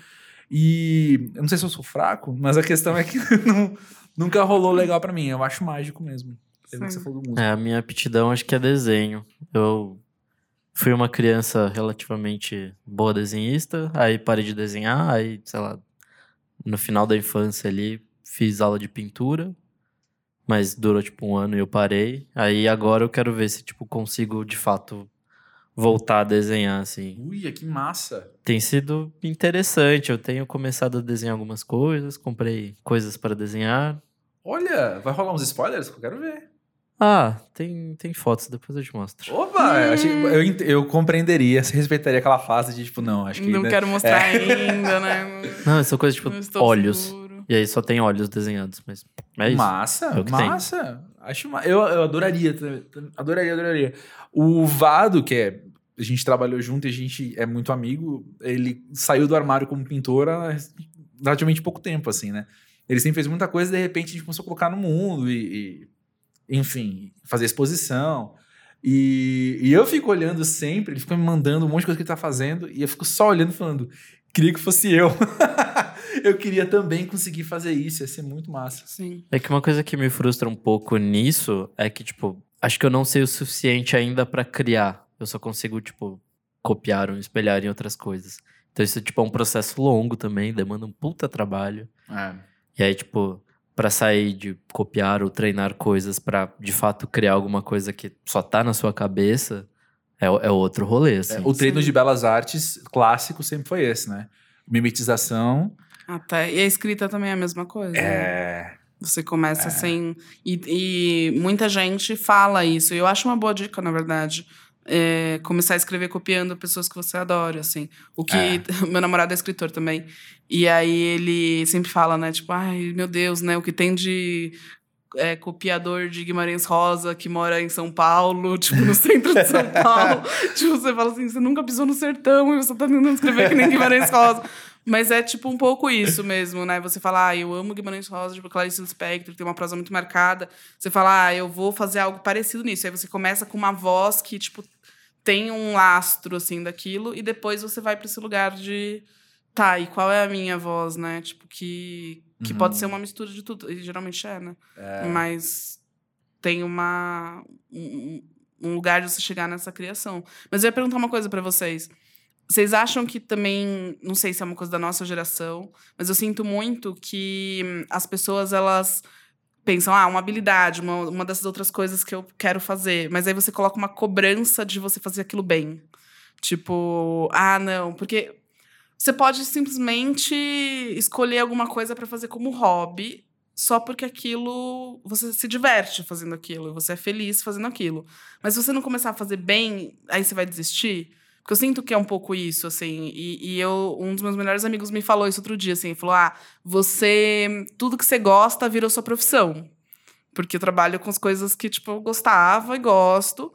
E eu não sei se eu sou fraco, mas a questão é que não- nunca rolou legal pra mim. Eu acho mágico mesmo. É. É, a minha aptidão acho que é desenho. Eu fui uma criança relativamente boa desenhista, aí parei de desenhar, aí, sei lá, no final da infância ali, fiz aula de pintura, mas durou tipo um ano e eu parei. Aí agora eu quero ver se, tipo, consigo de fato voltar a desenhar, assim. Ui, que massa. Tem sido interessante, eu tenho começado a desenhar algumas coisas, comprei coisas para desenhar. Olha, vai rolar uns spoilers que eu quero ver. Ah, tem, tem fotos, depois eu te mostro. Opa, eu, achei- eu, eu compreenderia, você respeitaria aquela fase de tipo, não, acho que. Não ainda- quero mostrar ainda, né? Não, são coisas tipo olhos. E aí só tem olhos desenhados, mas é isso. Massa, É o que tem. massa. Acho eu, eu adoraria, adoraria, adoraria. O Vado, que é. A gente trabalhou junto e a gente é muito amigo, ele saiu do armário como pintor há relativamente pouco tempo, assim, né? Ele sempre fez muita coisa e de repente a gente começou a colocar no mundo e, e, enfim, fazer exposição. E, e eu fico olhando sempre, ele fica me mandando um monte de coisa que ele tá fazendo e eu fico só olhando e falando, queria que fosse eu. eu queria também conseguir fazer isso, ia ser muito massa. Sim. É que uma coisa que me frustra um pouco nisso é que, tipo, acho que eu não sei o suficiente ainda pra criar. Eu só consigo, tipo, copiar ou espelhar em outras coisas. Então isso, tipo, é um processo longo também, demanda um puta trabalho. É. E aí, tipo, pra sair de copiar ou treinar coisas pra, de fato, criar alguma coisa que só tá na sua cabeça, é, o- é outro rolê, assim. É, o treino Sim. de belas artes clássico sempre foi esse, né? Mimetização. Até. E a escrita também é a mesma coisa. né? É. Você começa sem. E, e muita gente fala isso. E eu acho uma boa dica, na verdade. é, começar a escrever copiando pessoas que você adora, assim. O que. É. Meu namorado é escritor também. E aí ele sempre fala, né? Tipo, ai, meu Deus, né? O que tem de é, copiador de Guimarães Rosa que mora em São Paulo, tipo, no centro de São Paulo. tipo, você fala assim, você nunca pisou no sertão e você tá tentando escrever que nem Guimarães Rosa. Mas é tipo um pouco isso mesmo, né? Você fala, ah, eu amo Guimarães Rosa, tipo Clarice Lispector, que tem uma prosa muito marcada. Você fala, ah, eu vou fazer algo parecido nisso. Aí você começa com uma voz que, tipo, tem um lastro, assim, daquilo. E depois você vai para esse lugar de... Tá, e qual é a minha voz, né? Tipo, que, que Uhum. pode ser uma mistura de tudo. E geralmente é, né? Mas tem uma... Um, um lugar de você chegar nessa criação. Mas eu ia perguntar uma coisa para vocês. Vocês acham que também, não sei se é uma coisa da nossa geração, mas eu sinto muito que as pessoas elas pensam, ah, uma habilidade, uma, uma dessas outras coisas que eu quero fazer, mas aí você coloca uma cobrança de você fazer aquilo bem. Tipo, ah, não, porque você pode simplesmente escolher alguma coisa para fazer como hobby, só porque aquilo você se diverte fazendo aquilo, você é feliz fazendo aquilo. Mas se você não começar a fazer bem, aí você vai desistir. Porque eu sinto que é um pouco isso, assim. E, e eu, um dos meus melhores amigos me falou isso outro dia, assim. Falou: Ah, você. Tudo que você gosta virou sua profissão. Porque eu trabalho com as coisas que, tipo, eu gostava e gosto.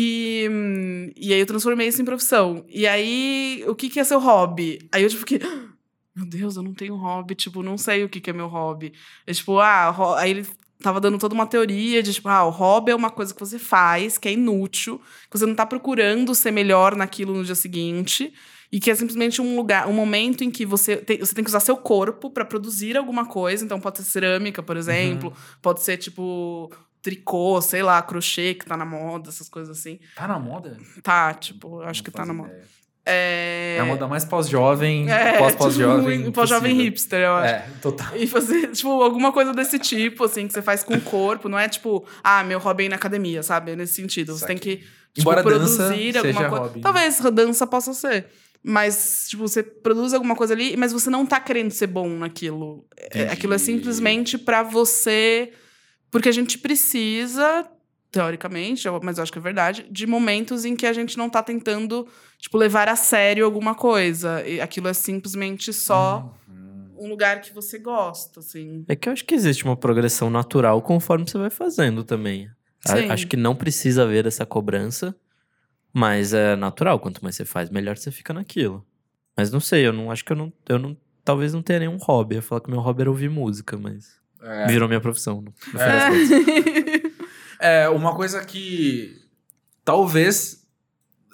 E, e aí eu transformei isso em profissão. E aí, o que, que é seu hobby? Aí eu, tipo, fiquei. "Ah, Meu Deus, eu não tenho hobby. Tipo, não sei o que, que é meu hobby. É tipo, ah, aí ele tava dando toda uma teoria de, tipo, ah, o hobby é uma coisa que você faz, que é inútil, que você não tá procurando ser melhor naquilo no dia seguinte. E que é simplesmente um lugar, um momento em que você tem, você tem que usar seu corpo para produzir alguma coisa. Então, pode ser cerâmica, por exemplo. Pode ser, tipo, tricô, sei lá, crochê, que tá na moda, essas coisas assim. Tá na moda? Tá, tipo, acho Não que tá na moda. ideia. É, É a moda mais pós-jovem, é, pós-pós-jovem. tipo, pós-jovem hipster, eu acho. É, total. E fazer, tipo, alguma coisa desse tipo, assim, que você faz com o corpo. Não é tipo, ah, meu hobby é ir na academia, sabe? Nesse sentido. Você tem que tipo, Embora dança produzir alguma seja coisa. hobby, né? Talvez dança possa ser. Mas, tipo, você produz alguma coisa ali, mas você não tá querendo ser bom naquilo. É, Entendi. Aquilo é simplesmente pra você. Porque a gente precisa, teoricamente, mas eu acho que é verdade, de momentos em que a gente não tá tentando, tipo, levar a sério alguma coisa. E aquilo é simplesmente só Uhum. um lugar que você gosta, assim. É que eu acho que existe uma progressão natural conforme você vai fazendo também. A-. Acho que não precisa haver essa cobrança, mas é natural. Quanto mais você faz, melhor você fica naquilo. Mas não sei, eu não acho que eu não. Eu não talvez não tenha nenhum hobby. Eu ia falar que meu hobby era ouvir música, mas É. virou minha profissão. É. É, uma coisa que talvez,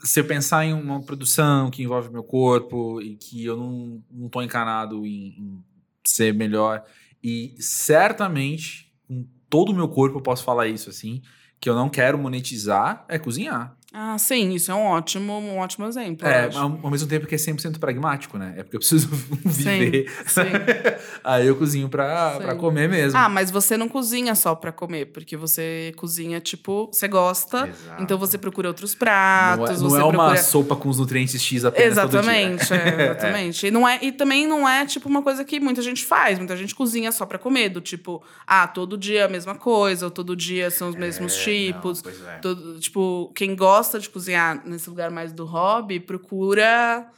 se eu pensar em uma produção que envolve meu corpo e que eu não, não tô encanado em, em ser melhor, e certamente, com todo o meu corpo eu posso falar isso assim, que eu não quero monetizar, é cozinhar. Ah, sim, isso é um ótimo, um ótimo exemplo. É, ao, ao mesmo tempo que é 100% pragmático, né? É porque eu preciso viver. sim. Aí eu cozinho pra, pra Sim. comer mesmo. Ah, mas você não cozinha só pra comer, porque você cozinha, tipo, você gosta, Exato. então você procura outros Não é, pratos, não é uma procura... sopa com os nutrientes X apenas todo dia. Exatamente, é, exatamente. E, não é, e também não é, tipo, uma coisa que muita gente faz. Muita gente cozinha só pra comer, do tipo, ah, todo dia é a mesma coisa, ou todo dia são os mesmos É, tipos. não, pois é. Todo- tipo, quem gosta de cozinhar nesse lugar mais do hobby, procura,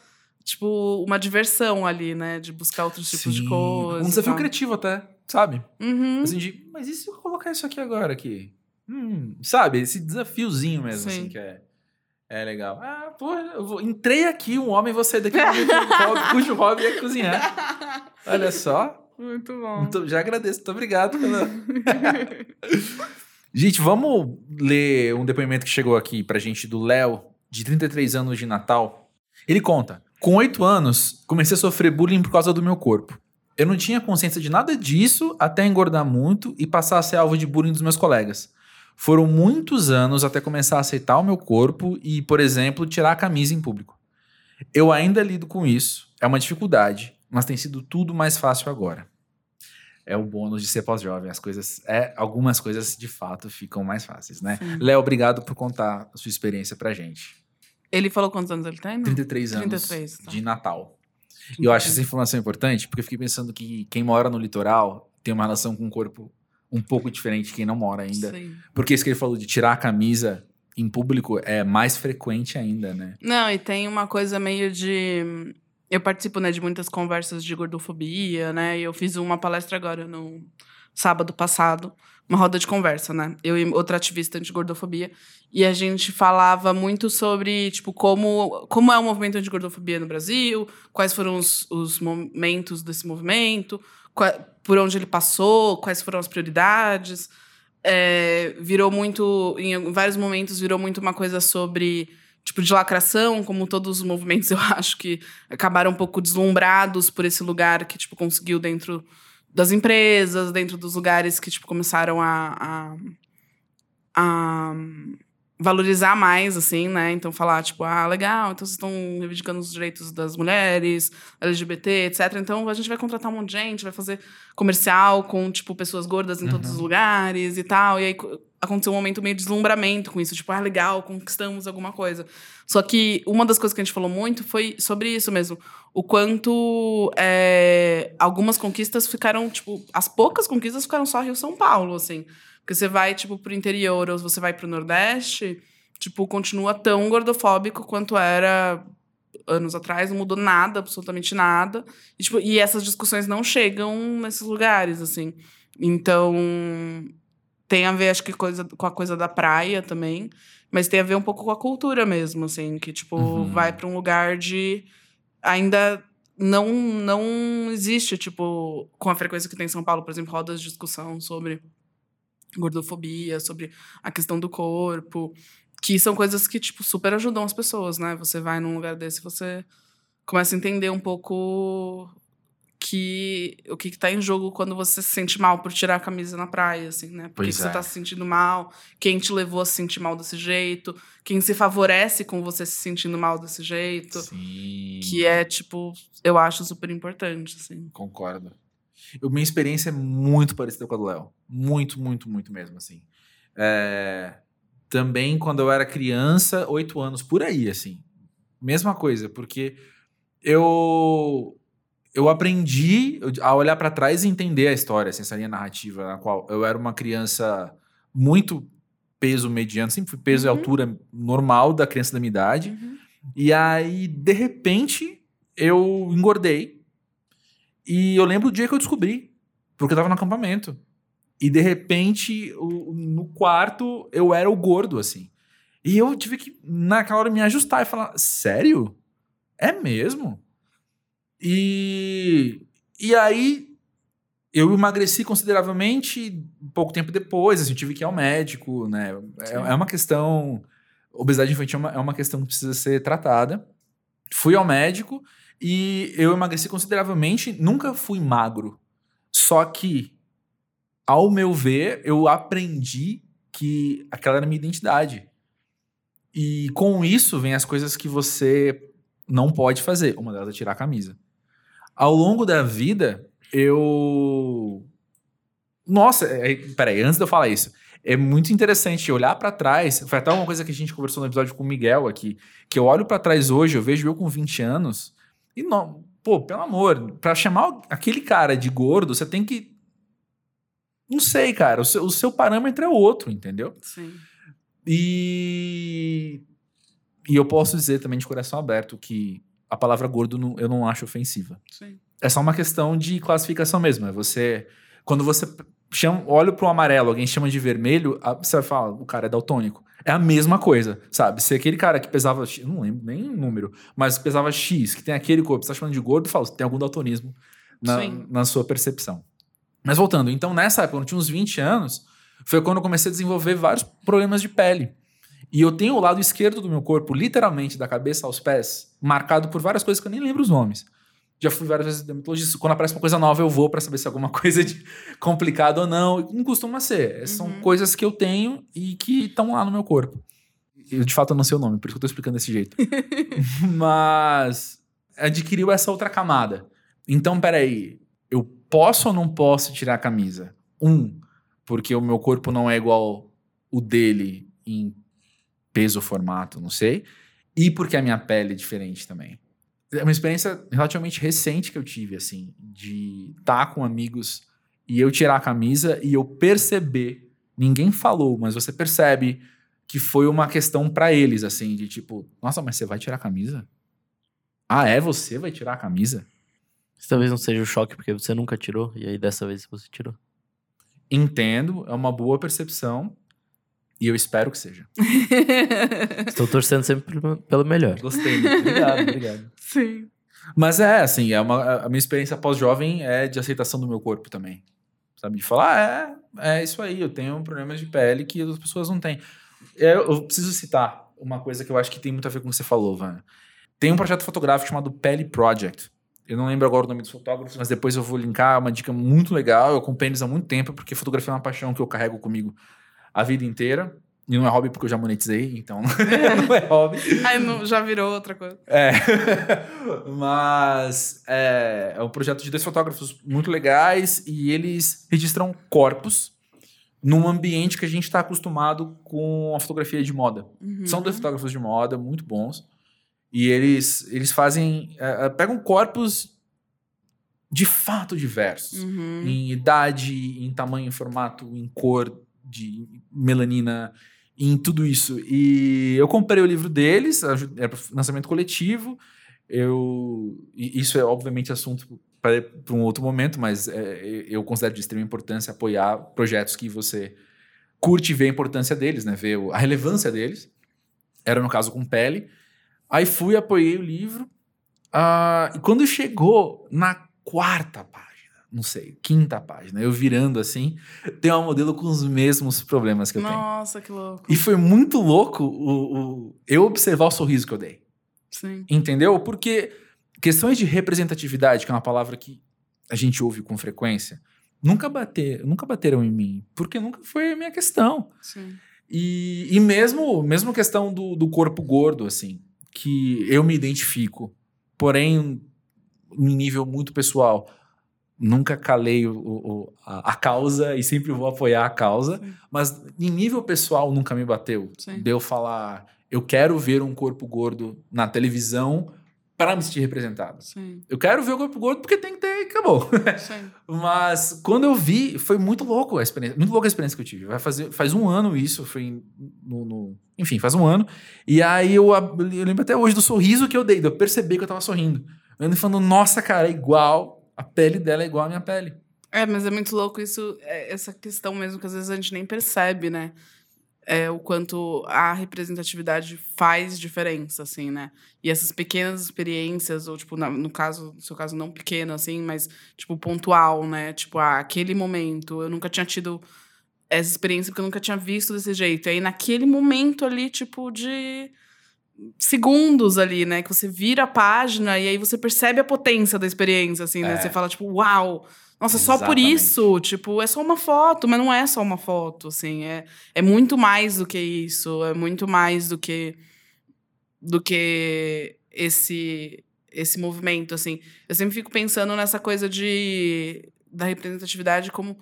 tipo, uma diversão ali, né? De buscar outros tipos de Sim, coisa. Um e desafio tal. criativo até, sabe? Uhum. Assim, de, mas e se eu colocar isso aqui agora aqui? Hum, sabe? Esse desafiozinho mesmo, Sim. assim, que é, é legal. Ah, pô, eu vou, entrei aqui, um homem, você daqui, cujo hobby- cujo hobby é cozinhar. Olha só. Muito bom. Muito- já agradeço, muito obrigado pela... Gente, vamos ler um depoimento que chegou aqui pra gente do Léo, de 33 anos de Natal. Ele conta: Com 8 anos, comecei a sofrer bullying por causa do meu corpo. Eu não tinha consciência de nada disso até engordar muito e passar a ser alvo de bullying dos meus colegas. Foram muitos anos até começar a aceitar o meu corpo e, por exemplo, tirar a camisa em público. Eu ainda lido com isso, é uma dificuldade, mas tem sido tudo mais fácil agora. É o bônus de ser pós-jovem, as coisas, é, algumas coisas de fato ficam mais fáceis, né? Léo, obrigado por contar a sua experiência pra gente. Ele falou quantos anos ele tem? 33 anos 33, tá. de Natal. E eu acho essa informação importante porque eu fiquei pensando que quem mora no litoral tem uma relação com o corpo um pouco diferente de quem não mora ainda. Sim. Porque isso que ele falou de tirar a camisa em público é mais frequente ainda, né? Não, e tem uma coisa meio de. Eu participo né, de muitas conversas de gordofobia, né? Eu fiz uma palestra agora no sábado passado uma roda de conversa, né? Eu e outra ativista anti-gordofobia. E a gente falava muito sobre, tipo, como, como é o movimento anti-gordofobia no Brasil, quais foram os, os momentos desse movimento, qual, por onde ele passou, quais foram as prioridades. É, virou muito, em vários momentos, virou muito uma coisa sobre tipo de lacração, como todos os movimentos, eu acho que acabaram um pouco deslumbrados por esse lugar que tipo conseguiu dentro das empresas, dentro dos lugares que tipo começaram a, a, a valorizar mais, assim, né? Então, falar, tipo, ah, legal, então vocês estão reivindicando os direitos das mulheres, LGBT, etc. Então, a gente vai contratar um monte de gente, vai fazer comercial com, tipo, pessoas gordas em uhum. todos os lugares e tal. E aí aconteceu um momento meio de deslumbramento com isso, tipo, ah, legal, conquistamos alguma coisa. Só que uma das coisas que a gente falou muito foi sobre isso mesmo. O quanto é, algumas conquistas ficaram, tipo, as poucas conquistas ficaram só Rio-São Paulo, assim. Porque você vai, tipo, pro interior ou você vai pro Nordeste, tipo, continua tão gordofóbico quanto era anos atrás, não mudou nada, absolutamente nada. E, tipo, e essas discussões não chegam nesses lugares, assim. Então, tem a ver, acho que, coisa, com a coisa da praia também, mas tem a ver um pouco com a cultura mesmo, assim, que, tipo, uhum. vai para um lugar de. Ainda não, não existe, tipo, com a frequência que tem em São Paulo, por exemplo, rodas de discussão sobre gordofobia, sobre a questão do corpo, que são coisas que, tipo, super ajudam as pessoas, né? Você vai num lugar desse, você começa a entender um pouco que o que está em jogo quando você se sente mal por tirar a camisa na praia, assim, né? Por que, você está se sentindo mal? Quem te levou a se sentir mal desse jeito? Quem se favorece com você se sentindo mal desse jeito? Sim. Que é, tipo, eu acho super importante, assim. Concordo. Eu, minha experiência é muito parecida com a do Léo. Muito, muito, muito mesmo, assim. É... Também quando eu era criança, oito anos, por aí, assim. Mesma coisa, porque eu eu aprendi a olhar para trás e entender a história, assim, essa linha narrativa, na qual eu era uma criança muito peso mediano, sempre fui peso uhum. e altura normal da criança da minha idade. Uhum. E aí, de repente, eu engordei e eu lembro o dia que eu descobri, porque eu tava no acampamento. E de repente, o, no quarto, eu era o gordo, assim. E eu tive que, naquela hora, me ajustar e falar: sério? É mesmo? E, e aí, eu emagreci consideravelmente pouco tempo depois, assim, eu tive que ir ao médico, né? É, é, uma questão. Obesidade infantil é uma, é uma questão que precisa ser tratada. Fui ao médico e eu emagreci consideravelmente, nunca fui magro. Só que, ao meu ver, eu aprendi que aquela era a minha identidade. E com isso vem as coisas que você não pode fazer. Uma delas é tirar a camisa. Ao longo da vida, eu. Nossa, é, peraí, antes de eu falar isso, é muito interessante olhar para trás. Foi até uma coisa que a gente conversou no episódio com o Miguel aqui, que eu olho para trás hoje, eu vejo eu com 20 anos e não, pô, pelo amor, para chamar aquele cara de gordo, você tem que. Não sei, cara. O seu, o seu parâmetro é outro, entendeu? Sim. E. E eu posso dizer também de coração aberto que a palavra gordo não, eu não acho ofensiva. Sim. É só uma questão de classificação mesmo. É você. Quando você chama, olha pro amarelo, alguém chama de vermelho, você vai falar, o cara é daltônico. É a mesma coisa, sabe? Se aquele cara que pesava, não lembro nem o número, mas pesava X, que tem aquele corpo, você tá chamando de gordo, fala, tem algum daltonismo na, na sua percepção. Mas voltando, então nessa época, quando eu tinha uns 20 anos, foi quando eu comecei a desenvolver vários problemas de pele. E eu tenho o lado esquerdo do meu corpo, literalmente da cabeça aos pés, marcado por várias coisas que eu nem lembro os nomes. Já fui várias vezes dermatologista. Quando aparece uma coisa nova, eu vou para saber se é alguma coisa de complicado ou não. Não costuma ser. Uhum. São coisas que eu tenho e que estão lá no meu corpo. Eu, de fato, não sei o nome, por isso que eu tô explicando desse jeito. Mas adquiriu essa outra camada. Então, peraí. Eu posso ou não posso tirar a camisa? Um, porque o meu corpo não é igual o dele em peso, formato, não sei. E porque a minha pele é diferente também é uma experiência relativamente recente que eu tive, assim, de estar tá com amigos e eu tirar a camisa e eu perceber, ninguém falou, mas você percebe que foi uma questão para eles, assim, de tipo, nossa, mas você vai tirar a camisa? Ah, é? Você vai tirar a camisa? Talvez não seja o choque porque você nunca tirou, e aí dessa vez você tirou. entendo, é uma boa percepção. E eu espero que seja. Estou torcendo sempre pelo- melhor. Gostei. Obrigado, obrigado. Sim. Mas é, assim, é uma, a minha experiência pós-jovem é de aceitação do meu corpo também. Sabe? De falar, ah, é, é isso aí, eu tenho problemas de pele que as pessoas não têm. Eu, eu preciso citar uma coisa que eu acho que tem muito a ver com o que você falou, Vana. Tem um projeto fotográfico chamado Pele Project. Eu não lembro agora o nome dos fotógrafos, mas depois eu vou linkar é uma dica muito legal. Eu acompanho eles há muito tempo, porque fotografia é uma paixão que eu carrego comigo a vida inteira. E não é hobby porque eu já monetizei, então não é hobby. Aí não- já virou outra coisa. É. Mas é, é um projeto de dois fotógrafos muito legais e eles registram corpos num ambiente que a gente está acostumado com a fotografia de moda. Uhum. São dois fotógrafos de moda muito bons e eles, eles fazem. é, é, pegam corpos de fato diversos Uhum. em idade, em tamanho, em formato, em cor, de melanina, em tudo isso. E eu comprei o livro deles, era lançamento coletivo. Eu, isso é obviamente assunto para um outro momento, mas é, eu considero de extrema importância apoiar projetos que você curte vê a importância deles, né? Ver a relevância deles. Era no caso com Pele. Aí fui, apoiei o livro. Ah, e quando chegou na quarta página, não sei, quinta página, eu virando assim, tem uma modelo com os mesmos problemas que eu tenho. Nossa, que louco. E foi muito louco o, o- eu observar o sorriso que eu dei. Sim. Entendeu? Porque questões de representatividade, que é uma palavra que a gente ouve com frequência, nunca, bater, nunca bateram em mim, porque nunca foi a minha questão. Sim. E, e mesmo, mesmo questão do, do corpo gordo, assim, que eu me identifico, porém, em nível muito pessoal, nunca calei o, o- a, a causa e sempre vou apoiar a causa, Sim. mas em nível pessoal nunca me bateu. Sim. De eu falar, eu quero ver um corpo gordo na televisão para me sentir representado. Sim. Eu quero ver o corpo gordo porque tem que ter e acabou. Mas quando eu vi, foi muito louco a experiência. Muito louca a experiência que eu tive. Vai fazer, faz um ano isso, foi no, no- enfim, faz um ano. E aí eu, eu lembro até hoje do sorriso que eu dei, de eu perceber que eu tava sorrindo. Eu ando falando, nossa, cara, é igual. A pele dela é igual à minha pele. É, mas é muito louco isso, é, essa questão mesmo que às vezes a gente nem percebe, né? É, o quanto a representatividade faz diferença, assim, né? E essas pequenas experiências, ou, tipo, no caso, no seu caso, não pequeno, assim, mas, tipo, pontual, né? Tipo, ah, aquele momento, eu nunca tinha tido essa experiência porque eu nunca tinha visto desse jeito. E aí, naquele momento ali, tipo, de segundos ali, né? Que você vira a página e aí você percebe a potência da experiência, assim, né? É. Você fala, tipo, uau! Nossa, só por Exatamente. isso, tipo, é só uma foto, mas não é só uma foto, assim, é, é muito mais do que isso, é muito mais do que do que esse esse movimento, assim. Eu sempre fico pensando nessa coisa de da representatividade como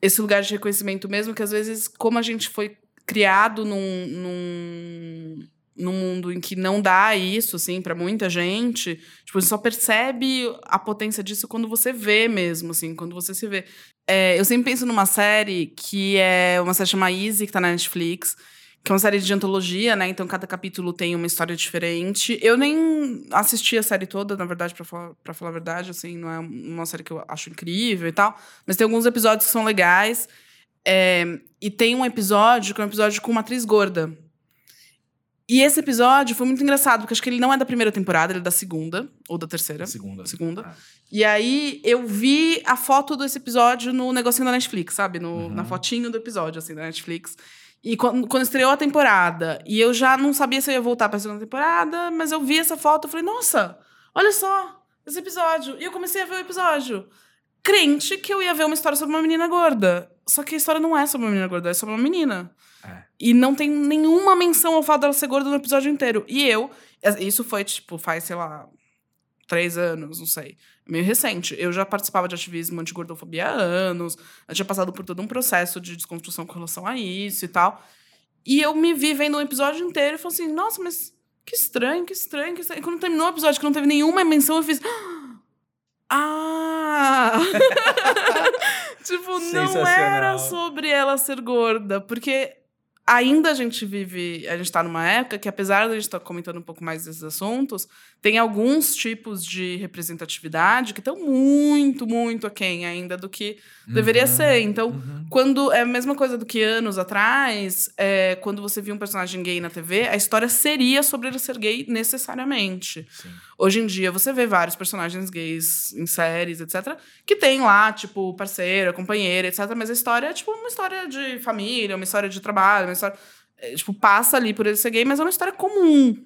esse lugar de reconhecimento mesmo, que às vezes, como a gente foi criado num, num, num mundo em que não dá isso, assim, para muita gente, tipo, você só percebe a potência disso quando você vê mesmo, assim, quando você se vê. É, eu sempre penso numa série que é uma série chamada Easy, que tá na Netflix, que é uma série de antologia, né? Então cada capítulo tem uma história diferente. Eu nem assisti a série toda, na verdade, pra falar, pra falar a verdade, assim, não é uma série que eu acho incrível e tal. Mas tem alguns episódios que são legais. É, e tem um episódio que é um episódio com uma atriz gorda. E esse episódio foi muito engraçado, porque acho que ele não é da primeira temporada, ele é da segunda, ou da terceira. Segunda. Segunda. Ah. E aí eu vi a foto desse episódio no negocinho da Netflix, sabe? No, Uhum. Na fotinho do episódio, assim, da Netflix. E quando, quando estreou a temporada, e eu já não sabia se eu ia voltar pra segunda temporada, mas eu vi essa foto e falei, nossa, olha só, esse episódio. E eu comecei a ver o episódio. Crente que eu ia ver uma história sobre uma menina gorda. Só que a história não é sobre uma menina gorda, é sobre uma menina. É. E não tem nenhuma menção ao fato dela ser gorda no episódio inteiro. E eu, isso foi, tipo, faz, sei lá, três anos, não sei. Meio recente. Eu já participava de ativismo anti-gordofobia há anos. Eu tinha passado por todo um processo de desconstrução com relação a isso e tal. E eu me vi vendo um episódio inteiro e falei assim, nossa, mas que estranho, que estranho, que estranho. E quando terminou o episódio, que não teve nenhuma menção, eu fiz... Ah! tipo, não era sobre ela ser gorda. Porque ainda a gente vive, a gente está numa época que, apesar de a gente estar tá comentando um pouco mais desses assuntos, tem alguns tipos de representatividade que estão muito, muito aquém ainda do que uhum, deveria ser. Então, uhum. quando é a mesma coisa do que anos atrás, é, quando você via um personagem gay na TV, a história seria sobre ele ser gay necessariamente. Sim. Hoje em dia, você vê vários personagens gays em séries, etc., que tem lá, tipo, parceira, companheira, etc., mas a história é, tipo, uma história de família, uma história de trabalho, uma história. É, tipo, passa ali por ele ser gay, mas é uma história comum.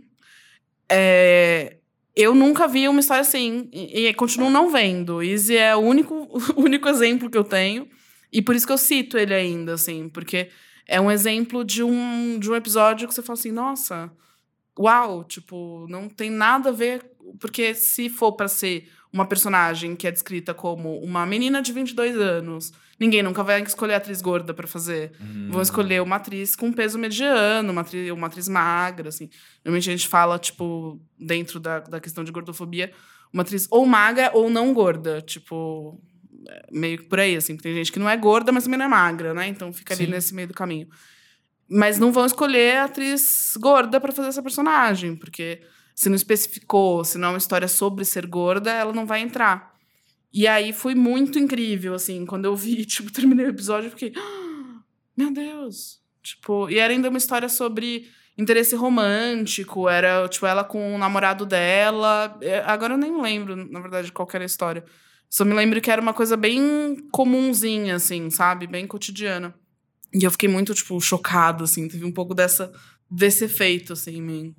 É, eu nunca vi uma história assim. E, e continuo não vendo. Izzy é o único, o único exemplo que eu tenho. E por isso que eu cito ele ainda, assim. Porque é um exemplo de um, de um episódio que você fala assim, nossa, uau, tipo, não tem nada a ver. Porque se for para ser uma personagem que é descrita como uma menina de 22 anos Ninguém nunca vai escolher atriz gorda para fazer. Hum. Vão escolher uma atriz com peso mediano, uma atriz, uma atriz magra, assim. Normalmente a gente fala, tipo, dentro da, da questão de gordofobia, uma atriz ou magra ou não gorda. Tipo, meio que por aí, assim. Porque tem gente que não é gorda, mas também não é magra, né? Então fica Sim. ali nesse meio do caminho. Mas não vão escolher a atriz gorda para fazer essa personagem, porque se não especificou, se não é uma história sobre ser gorda, ela não vai entrar. E aí foi muito incrível, assim, quando eu vi, tipo, terminei o episódio, eu fiquei, ah, meu Deus. Tipo, e era ainda uma história sobre interesse romântico, era, tipo, ela com o namorado dela. É, agora eu nem lembro, na verdade, qual era a história. Só me lembro que era uma coisa bem comunzinha, assim, sabe? Bem cotidiana. E eu fiquei muito, tipo, chocado, assim. Teve um pouco dessa, desse efeito, assim, em mim.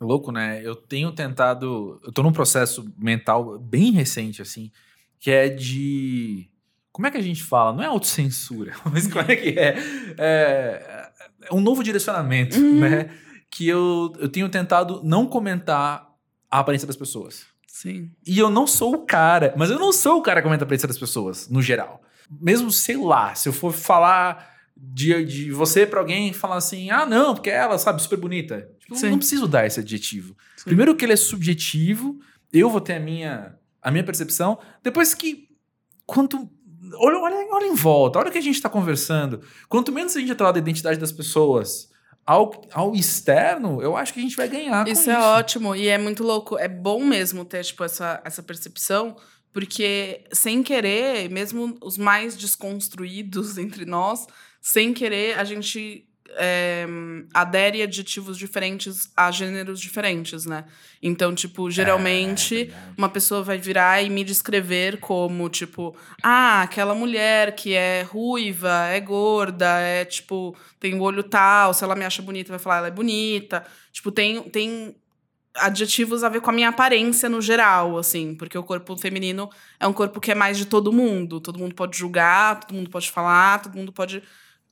Louco, né? Eu tenho tentado... Eu tô num processo mental bem recente, assim, que é de. Como é que a gente fala? Não é autocensura, mas como é que é? É, é um novo direcionamento, uhum. né? Que eu, eu tenho tentado não comentar a aparência das pessoas. Sim. E eu não sou o cara, mas eu não sou o cara que comenta a aparência das pessoas, no geral. Mesmo, sei lá, se eu for falar de, de você para alguém falar assim, ah, não, porque ela, sabe, super bonita. Tipo, não preciso dar esse adjetivo. Sim. Primeiro que ele é subjetivo, eu vou ter a minha a minha percepção. Depois que. Quanto. Olha, olha, olha em volta, olha o que a gente está conversando. Quanto menos a gente falar da identidade das pessoas ao, ao externo, eu acho que a gente vai ganhar. Isso, isso é ótimo e é muito louco. É bom mesmo ter tipo, essa, essa percepção, porque sem querer, mesmo os mais desconstruídos entre nós, sem querer, a gente é, adere adjetivos diferentes a gêneros diferentes, né? Então, tipo, geralmente é, uma pessoa vai virar e me descrever como, tipo, ah, aquela mulher que é ruiva, é gorda, é tipo, tem o olho tal, se ela me acha bonita, vai falar ela é bonita. Tipo, tem, tem adjetivos a ver com a minha aparência no geral, assim, porque o corpo feminino é um corpo que é mais de todo mundo. Todo mundo pode julgar, todo mundo pode falar, todo mundo pode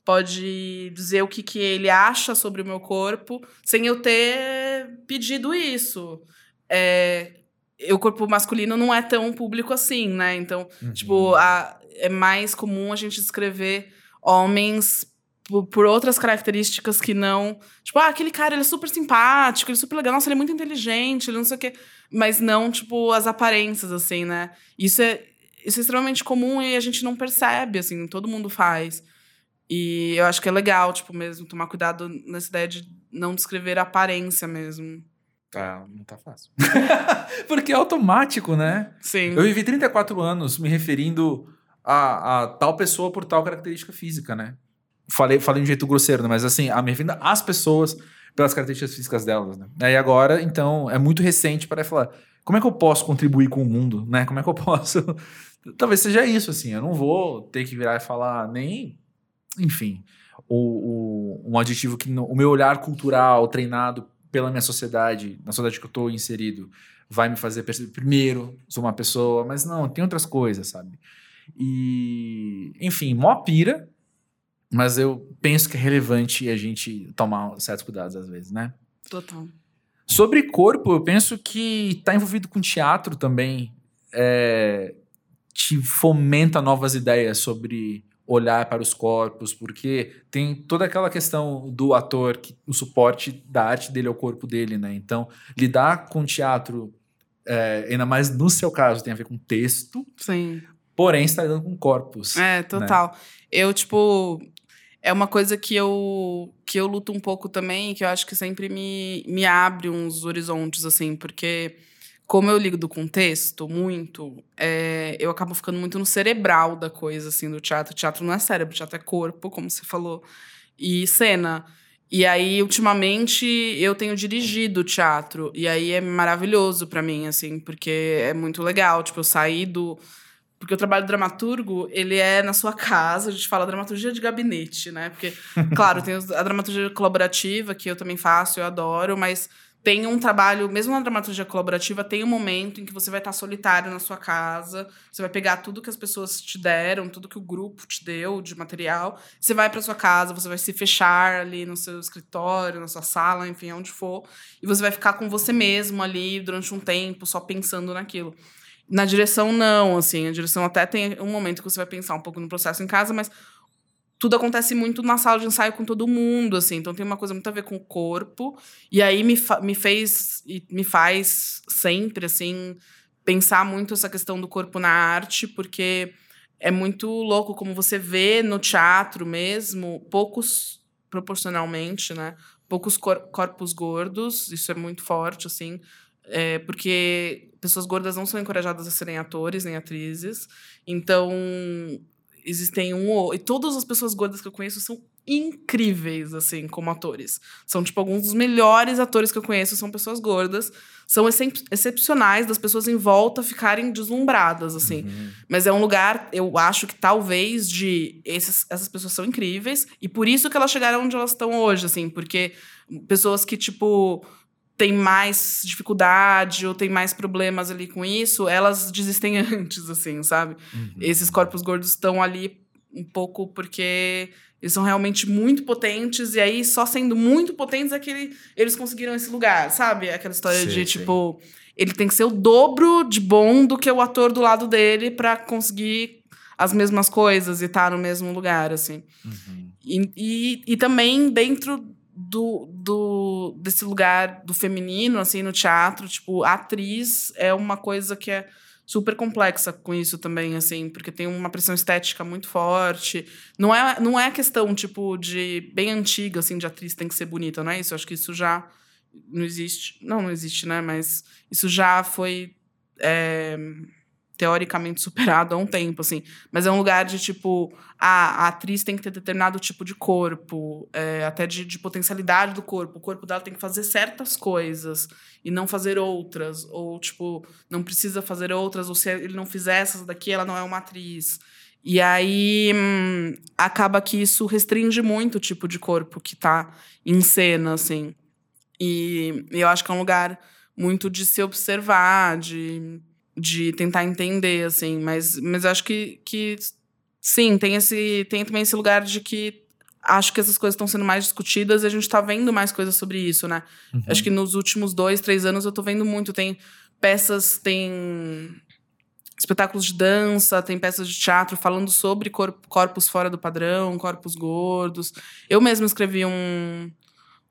pode dizer o que, que ele acha sobre o meu corpo sem eu ter pedido isso. É, o corpo masculino não é tão público assim, né? Então, uhum. tipo, a, é mais comum a gente descrever homens por, por, outras características que não. Tipo, ah, aquele cara ele é super simpático, ele é super legal, nossa, ele é muito inteligente, ele não sei o quê. Mas não, tipo, as aparências, assim, né? Isso é, isso é extremamente comum e a gente não percebe, assim, todo mundo faz. E eu acho que é legal, tipo, mesmo, tomar cuidado nessa ideia de não descrever a aparência mesmo. Tá, não tá fácil. Porque é automático, né? Sim. Eu vivi 34 anos me referindo a, a tal pessoa por tal característica física, né? Falei, falei de um jeito grosseiro, né? mas assim, a me referindo às pessoas pelas características físicas delas, né? Aí agora, então, é muito recente para falar como é que eu posso contribuir com o mundo, né? Como é que eu posso... Talvez seja isso, assim, eu não vou ter que virar e falar nem enfim, o, o, um adjetivo que no, o meu olhar cultural treinado pela minha sociedade, na sociedade que eu estou inserido, vai me fazer perceber, primeiro, sou uma pessoa, mas não, tem outras coisas, sabe? E, enfim, mó pira, mas eu penso que é relevante a gente tomar certos cuidados às vezes, né? Total. Sobre corpo, eu penso que está envolvido com teatro também. É, te fomenta novas ideias sobre olhar para os corpos, porque tem toda aquela questão do ator, que o suporte da arte dele é o corpo dele, né? Então, lidar com teatro, é, ainda mais no seu caso, tem a ver com texto. Sim. Porém, está lidando com corpos. É, né? total. Né? Eu, tipo. é uma coisa que eu, que eu luto um pouco também, que eu acho que sempre me, me abre uns horizontes, assim, porque como eu ligo do contexto muito, é, eu acabo ficando muito no cerebral da coisa, assim, do teatro. Teatro não é cérebro, teatro é corpo, como você falou, e cena. E aí, ultimamente, eu tenho dirigido teatro. E aí é maravilhoso para mim, assim, porque é muito legal. Tipo, eu saí do. Porque o trabalho do dramaturgo, ele é na sua casa, a gente fala dramaturgia de gabinete, né? Porque, claro, tem a dramaturgia colaborativa, que eu também faço, eu adoro, mas tem um trabalho, mesmo na dramaturgia colaborativa, tem um momento em que você vai estar solitário na sua casa, você vai pegar tudo que as pessoas te deram, tudo que o grupo te deu de material, você vai para sua casa, você vai se fechar ali no seu escritório, na sua sala, enfim, onde for, e você vai ficar com você mesmo ali durante um tempo, só pensando naquilo. Na direção, não, assim, a direção até tem um momento que você vai pensar um pouco no processo em casa, mas tudo acontece muito na sala de ensaio com todo mundo, assim. Então tem uma coisa muito a ver com o corpo. E aí me, me fez e me faz sempre, assim, pensar muito essa questão do corpo na arte, porque é muito louco como você vê no teatro mesmo, poucos, proporcionalmente, né? Poucos cor corpos gordos, isso é muito forte, assim. É, porque pessoas gordas não são encorajadas a serem atores nem atrizes. Então, existem um ou e todas as pessoas gordas que eu conheço são incríveis assim como atores. São tipo alguns dos melhores atores que eu conheço são pessoas gordas, são excep excepcionais das pessoas em volta ficarem deslumbradas assim. Uhum. Mas é um lugar, eu acho que talvez de esses, essas pessoas são incríveis e por isso que elas chegaram onde elas estão hoje assim, porque pessoas que tipo tem mais dificuldade ou tem mais problemas ali com isso, elas desistem antes, assim, sabe? Uhum. Esses corpos gordos estão ali um pouco porque eles são realmente muito potentes, e aí só sendo muito potentes é que ele, eles conseguiram esse lugar, sabe? Aquela história sim, de, sim. tipo, ele tem que ser o dobro de bom do que o ator do lado dele para conseguir as mesmas coisas e estar tá no mesmo lugar, assim. Uhum. E, e, e também dentro do, do desse lugar do feminino assim no teatro tipo atriz é uma coisa que é super complexa com isso também assim porque tem uma pressão estética muito forte. Não é não é questão tipo de bem antiga assim de atriz tem que ser bonita não é isso? Eu acho que isso já não existe. Não não existe né? Mas isso já foi é, teoricamente superado há um tempo, assim. Mas é um lugar de, tipo, a, a atriz tem que ter determinado tipo de corpo, é, até de, de potencialidade do corpo. O corpo dela tem que fazer certas coisas e não fazer outras. Ou, tipo, não precisa fazer outras, ou se ele não fizer essas daqui, ela não é uma atriz. E aí hum, acaba que isso restringe muito o tipo de corpo que tá em cena, assim. E, e eu acho que é um lugar muito de se observar, de de tentar entender, assim, mas, mas acho que, que sim, tem, esse, tem também esse lugar de que acho que essas coisas estão sendo mais discutidas e a gente está vendo mais coisas sobre isso, né? Uhum. Acho que nos últimos dois, três anos eu estou vendo muito. Tem peças, tem espetáculos de dança, tem peças de teatro falando sobre corp corpos fora do padrão, corpos gordos. Eu mesma escrevi um,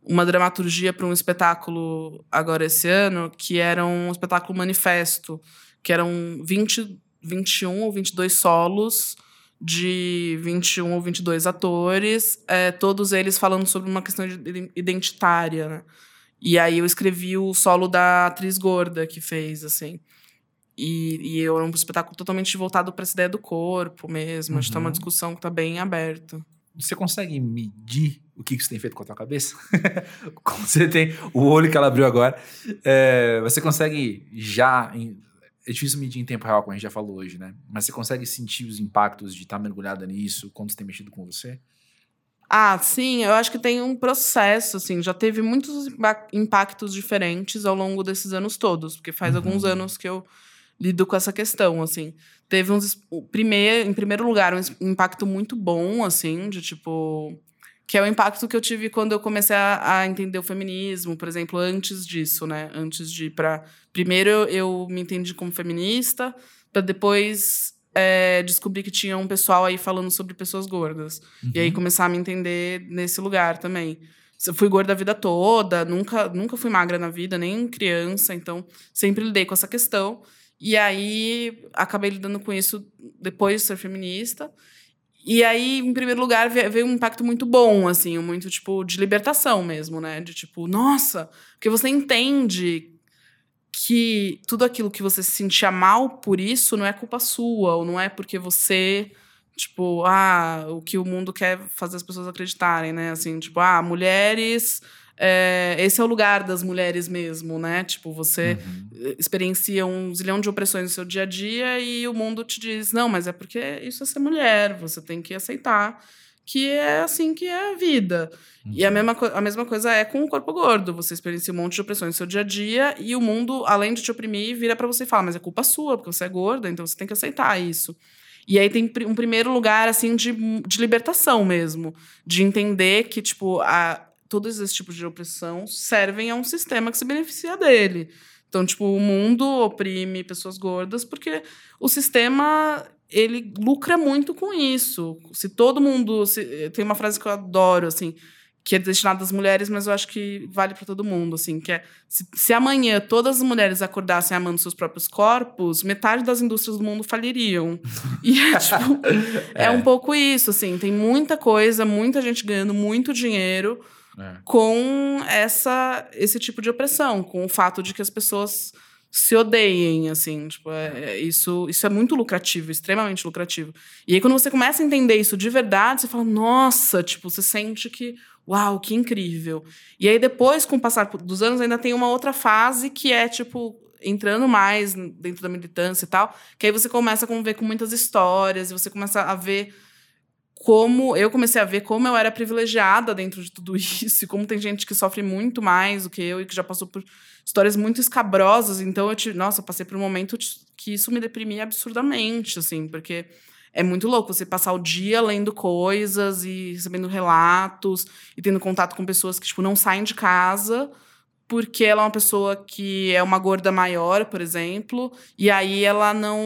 uma dramaturgia para um espetáculo agora esse ano, que era um espetáculo manifesto que eram 20, 21 ou 22 solos de 21 ou 22 atores, é, todos eles falando sobre uma questão identitária, né? E aí eu escrevi o solo da atriz gorda que fez, assim. E, e eu, é um espetáculo totalmente voltado para essa ideia do corpo mesmo. Uhum. Acho que é uma uhum. discussão que está bem aberta. Você consegue medir o que você tem feito com a tua cabeça? Como você tem o olho que ela abriu agora. É, você consegue já é difícil medir em tempo real, como a gente já falou hoje, né? Mas você consegue sentir os impactos de estar tá mergulhada nisso quando você tem mexido com você? Ah, sim, eu acho que tem um processo, assim, já teve muitos impactos diferentes ao longo desses anos todos, porque faz uhum. alguns anos que eu lido com essa questão, assim. Teve uns, primeiro, em primeiro lugar, um impacto muito bom, assim, de tipo, que é o impacto que eu tive quando eu comecei a, a entender o feminismo, por exemplo, antes disso, né? Antes de para primeiro eu, eu, me entendi como feminista, para depois é, descobrir que tinha um pessoal aí falando sobre pessoas gordas uhum. e aí uhum. começar a me entender nesse lugar também. Eu fui gorda a vida toda, nunca nunca fui magra na vida, nem criança, então sempre lidei com essa questão. E aí acabei lidando com isso depois de ser feminista. E aí, em primeiro lugar, veio um impacto muito bom, assim, muito, tipo, de libertação mesmo, né? De tipo, nossa, porque você entende que tudo aquilo que você se sentia mal por isso não é culpa sua, ou não é porque você, tipo, ah, o que o mundo quer fazer as pessoas acreditarem, né? Assim, tipo, ah, mulheres é, esse é o lugar das mulheres mesmo, né? Tipo, você uhum. experiencia um zilhão de opressões no seu dia a dia e o mundo te diz: não, mas é porque isso é ser mulher, você tem que aceitar que é assim que é a vida. Uhum. E a uhum. mesma, a mesma coisa é com o corpo gordo. Você experiencia um monte de opressões no seu dia a dia e o mundo, além de te oprimir, vira para você e fala: mas é culpa sua, porque você é gorda, então você tem que aceitar isso. E aí tem um primeiro lugar, assim, de, de libertação mesmo. De entender que, tipo, a, todos esses tipos de opressão servem a um sistema que se beneficia dele. Então, tipo, o mundo oprime pessoas gordas porque o sistema ele lucra muito com isso. Se todo mundo. Se, tem uma frase que eu adoro, assim, que é destinada às mulheres, mas eu acho que vale para todo mundo, assim, que é se, se, amanhã todas as mulheres acordassem amando seus próprios corpos, metade das indústrias do mundo faliriam. E é, tipo, é. é um pouco isso, assim, tem muita coisa, muita gente ganhando muito dinheiro é. com essa, esse tipo de opressão, com o fato de que as pessoas se odeiem, assim, tipo, é, é, isso, isso é muito lucrativo, extremamente lucrativo. E aí, quando você começa a entender isso de verdade, você fala, nossa, tipo, você sente que, uau, que incrível. E aí, depois, com o passar dos anos, ainda tem uma outra fase que é, tipo, entrando mais dentro da militância e tal, que aí você começa a conviver com muitas histórias, e você começa a ver como eu comecei a ver como eu era privilegiada dentro de tudo isso, e como tem gente que sofre muito mais do que eu e que já passou por histórias muito escabrosas. Então eu tive, nossa, passei por um momento que isso me deprimia absurdamente, assim, porque é muito louco você passar o dia lendo coisas e recebendo relatos e tendo contato com pessoas que tipo não saem de casa porque ela é uma pessoa que é uma gorda maior, por exemplo, e aí ela não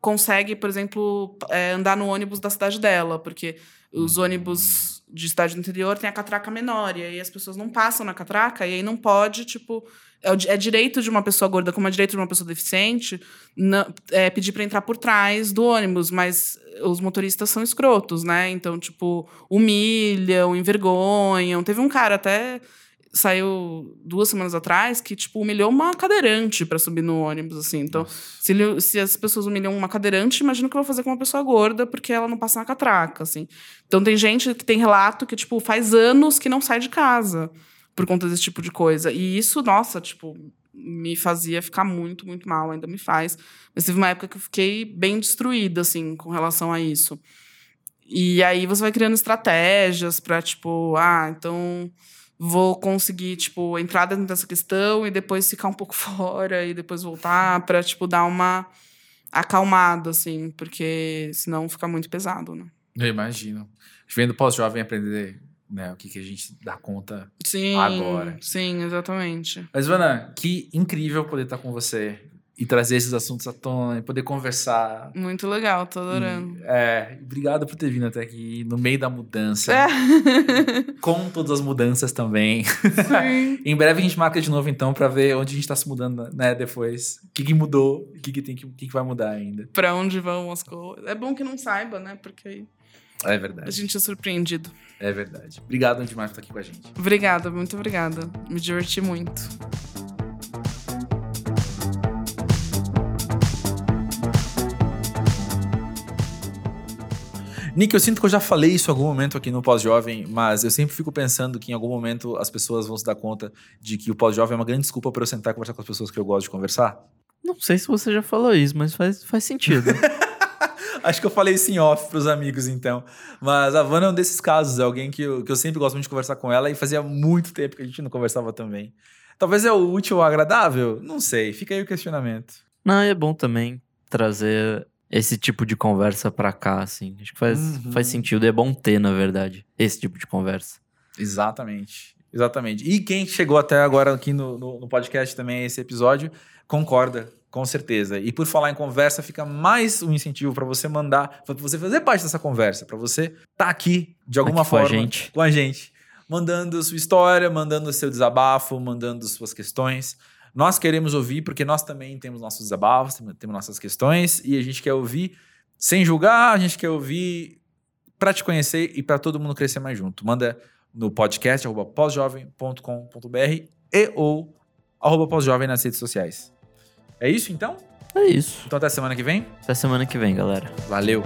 consegue, por exemplo, é, andar no ônibus da cidade dela, porque os hum. ônibus de cidade do interior têm a catraca menor, e aí as pessoas não passam na catraca, e aí não pode, tipo. É, é direito de uma pessoa gorda, como é direito de uma pessoa deficiente, não, é, pedir para entrar por trás do ônibus, mas os motoristas são escrotos, né? Então, tipo, humilham, envergonham. Teve um cara até saiu duas semanas atrás que, tipo, humilhou uma cadeirante para subir no ônibus, assim. Então, se, se, as pessoas humilham uma cadeirante, imagina o que eu vou fazer com uma pessoa gorda, porque ela não passa na catraca, assim. Então, tem gente que tem relato que, tipo, faz anos que não sai de casa por conta desse tipo de coisa. E isso, nossa, tipo, me fazia ficar muito, muito mal, ainda me faz. Mas teve uma época que eu fiquei bem destruída, assim, com relação a isso. E aí você vai criando estratégias para tipo, ah, então vou conseguir, tipo, entrar dentro dessa questão e depois ficar um pouco fora e depois voltar para tipo, dar uma acalmada, assim, porque senão fica muito pesado, né? Eu imagino. Vendo pós-jovem aprender né, o que, que a gente dá conta sim, agora. Sim, exatamente. Mas, Vana, que incrível poder estar com você e trazer esses assuntos à tona e poder conversar. Muito legal, tô adorando. E, é, obrigado por ter vindo até aqui no meio da mudança. É. com todas as mudanças também. Sim. em breve a gente marca de novo então para ver onde a gente tá se mudando, né, depois. O que, que mudou, o que, que tem que, que, que vai mudar ainda. Para onde vão as coisas. É bom que não saiba, né? Porque aí é verdade. A gente é surpreendido. É verdade. Obrigado demais por estar aqui com a gente. Obrigada, muito obrigada. Me diverti muito. Nick, eu sinto que eu já falei isso em algum momento aqui no Pós-Jovem, mas eu sempre fico pensando que em algum momento as pessoas vão se dar conta de que o Pós-Jovem é uma grande desculpa para eu sentar e conversar com as pessoas que eu gosto de conversar. Não sei se você já falou isso, mas faz, faz sentido. Acho que eu falei isso em off pros amigos, então. Mas a Vanna é um desses casos, é alguém que eu, que eu sempre gosto muito de conversar com ela e fazia muito tempo que a gente não conversava também. Talvez é o útil ou agradável? Não sei, fica aí o questionamento. Não, é bom também trazer esse tipo de conversa pra cá, assim. Acho que faz, uhum. faz sentido. É bom ter, na verdade, esse tipo de conversa. Exatamente. Exatamente. E quem chegou até agora aqui no, no, no podcast também, esse episódio, concorda, com certeza. E por falar em conversa, fica mais um incentivo para você mandar, para você fazer parte dessa conversa, para você estar tá aqui de alguma aqui forma com a gente. Com a gente. Mandando sua história, mandando seu desabafo, mandando suas questões. Nós queremos ouvir, porque nós também temos nossos desabafos, temos nossas questões, e a gente quer ouvir sem julgar, a gente quer ouvir para te conhecer e para todo mundo crescer mais junto. Manda no podcast arroba pósjovem.com.br e ou arroba pósjovem nas redes sociais. É isso então? É isso. Então até semana que vem. Até semana que vem, galera. Valeu!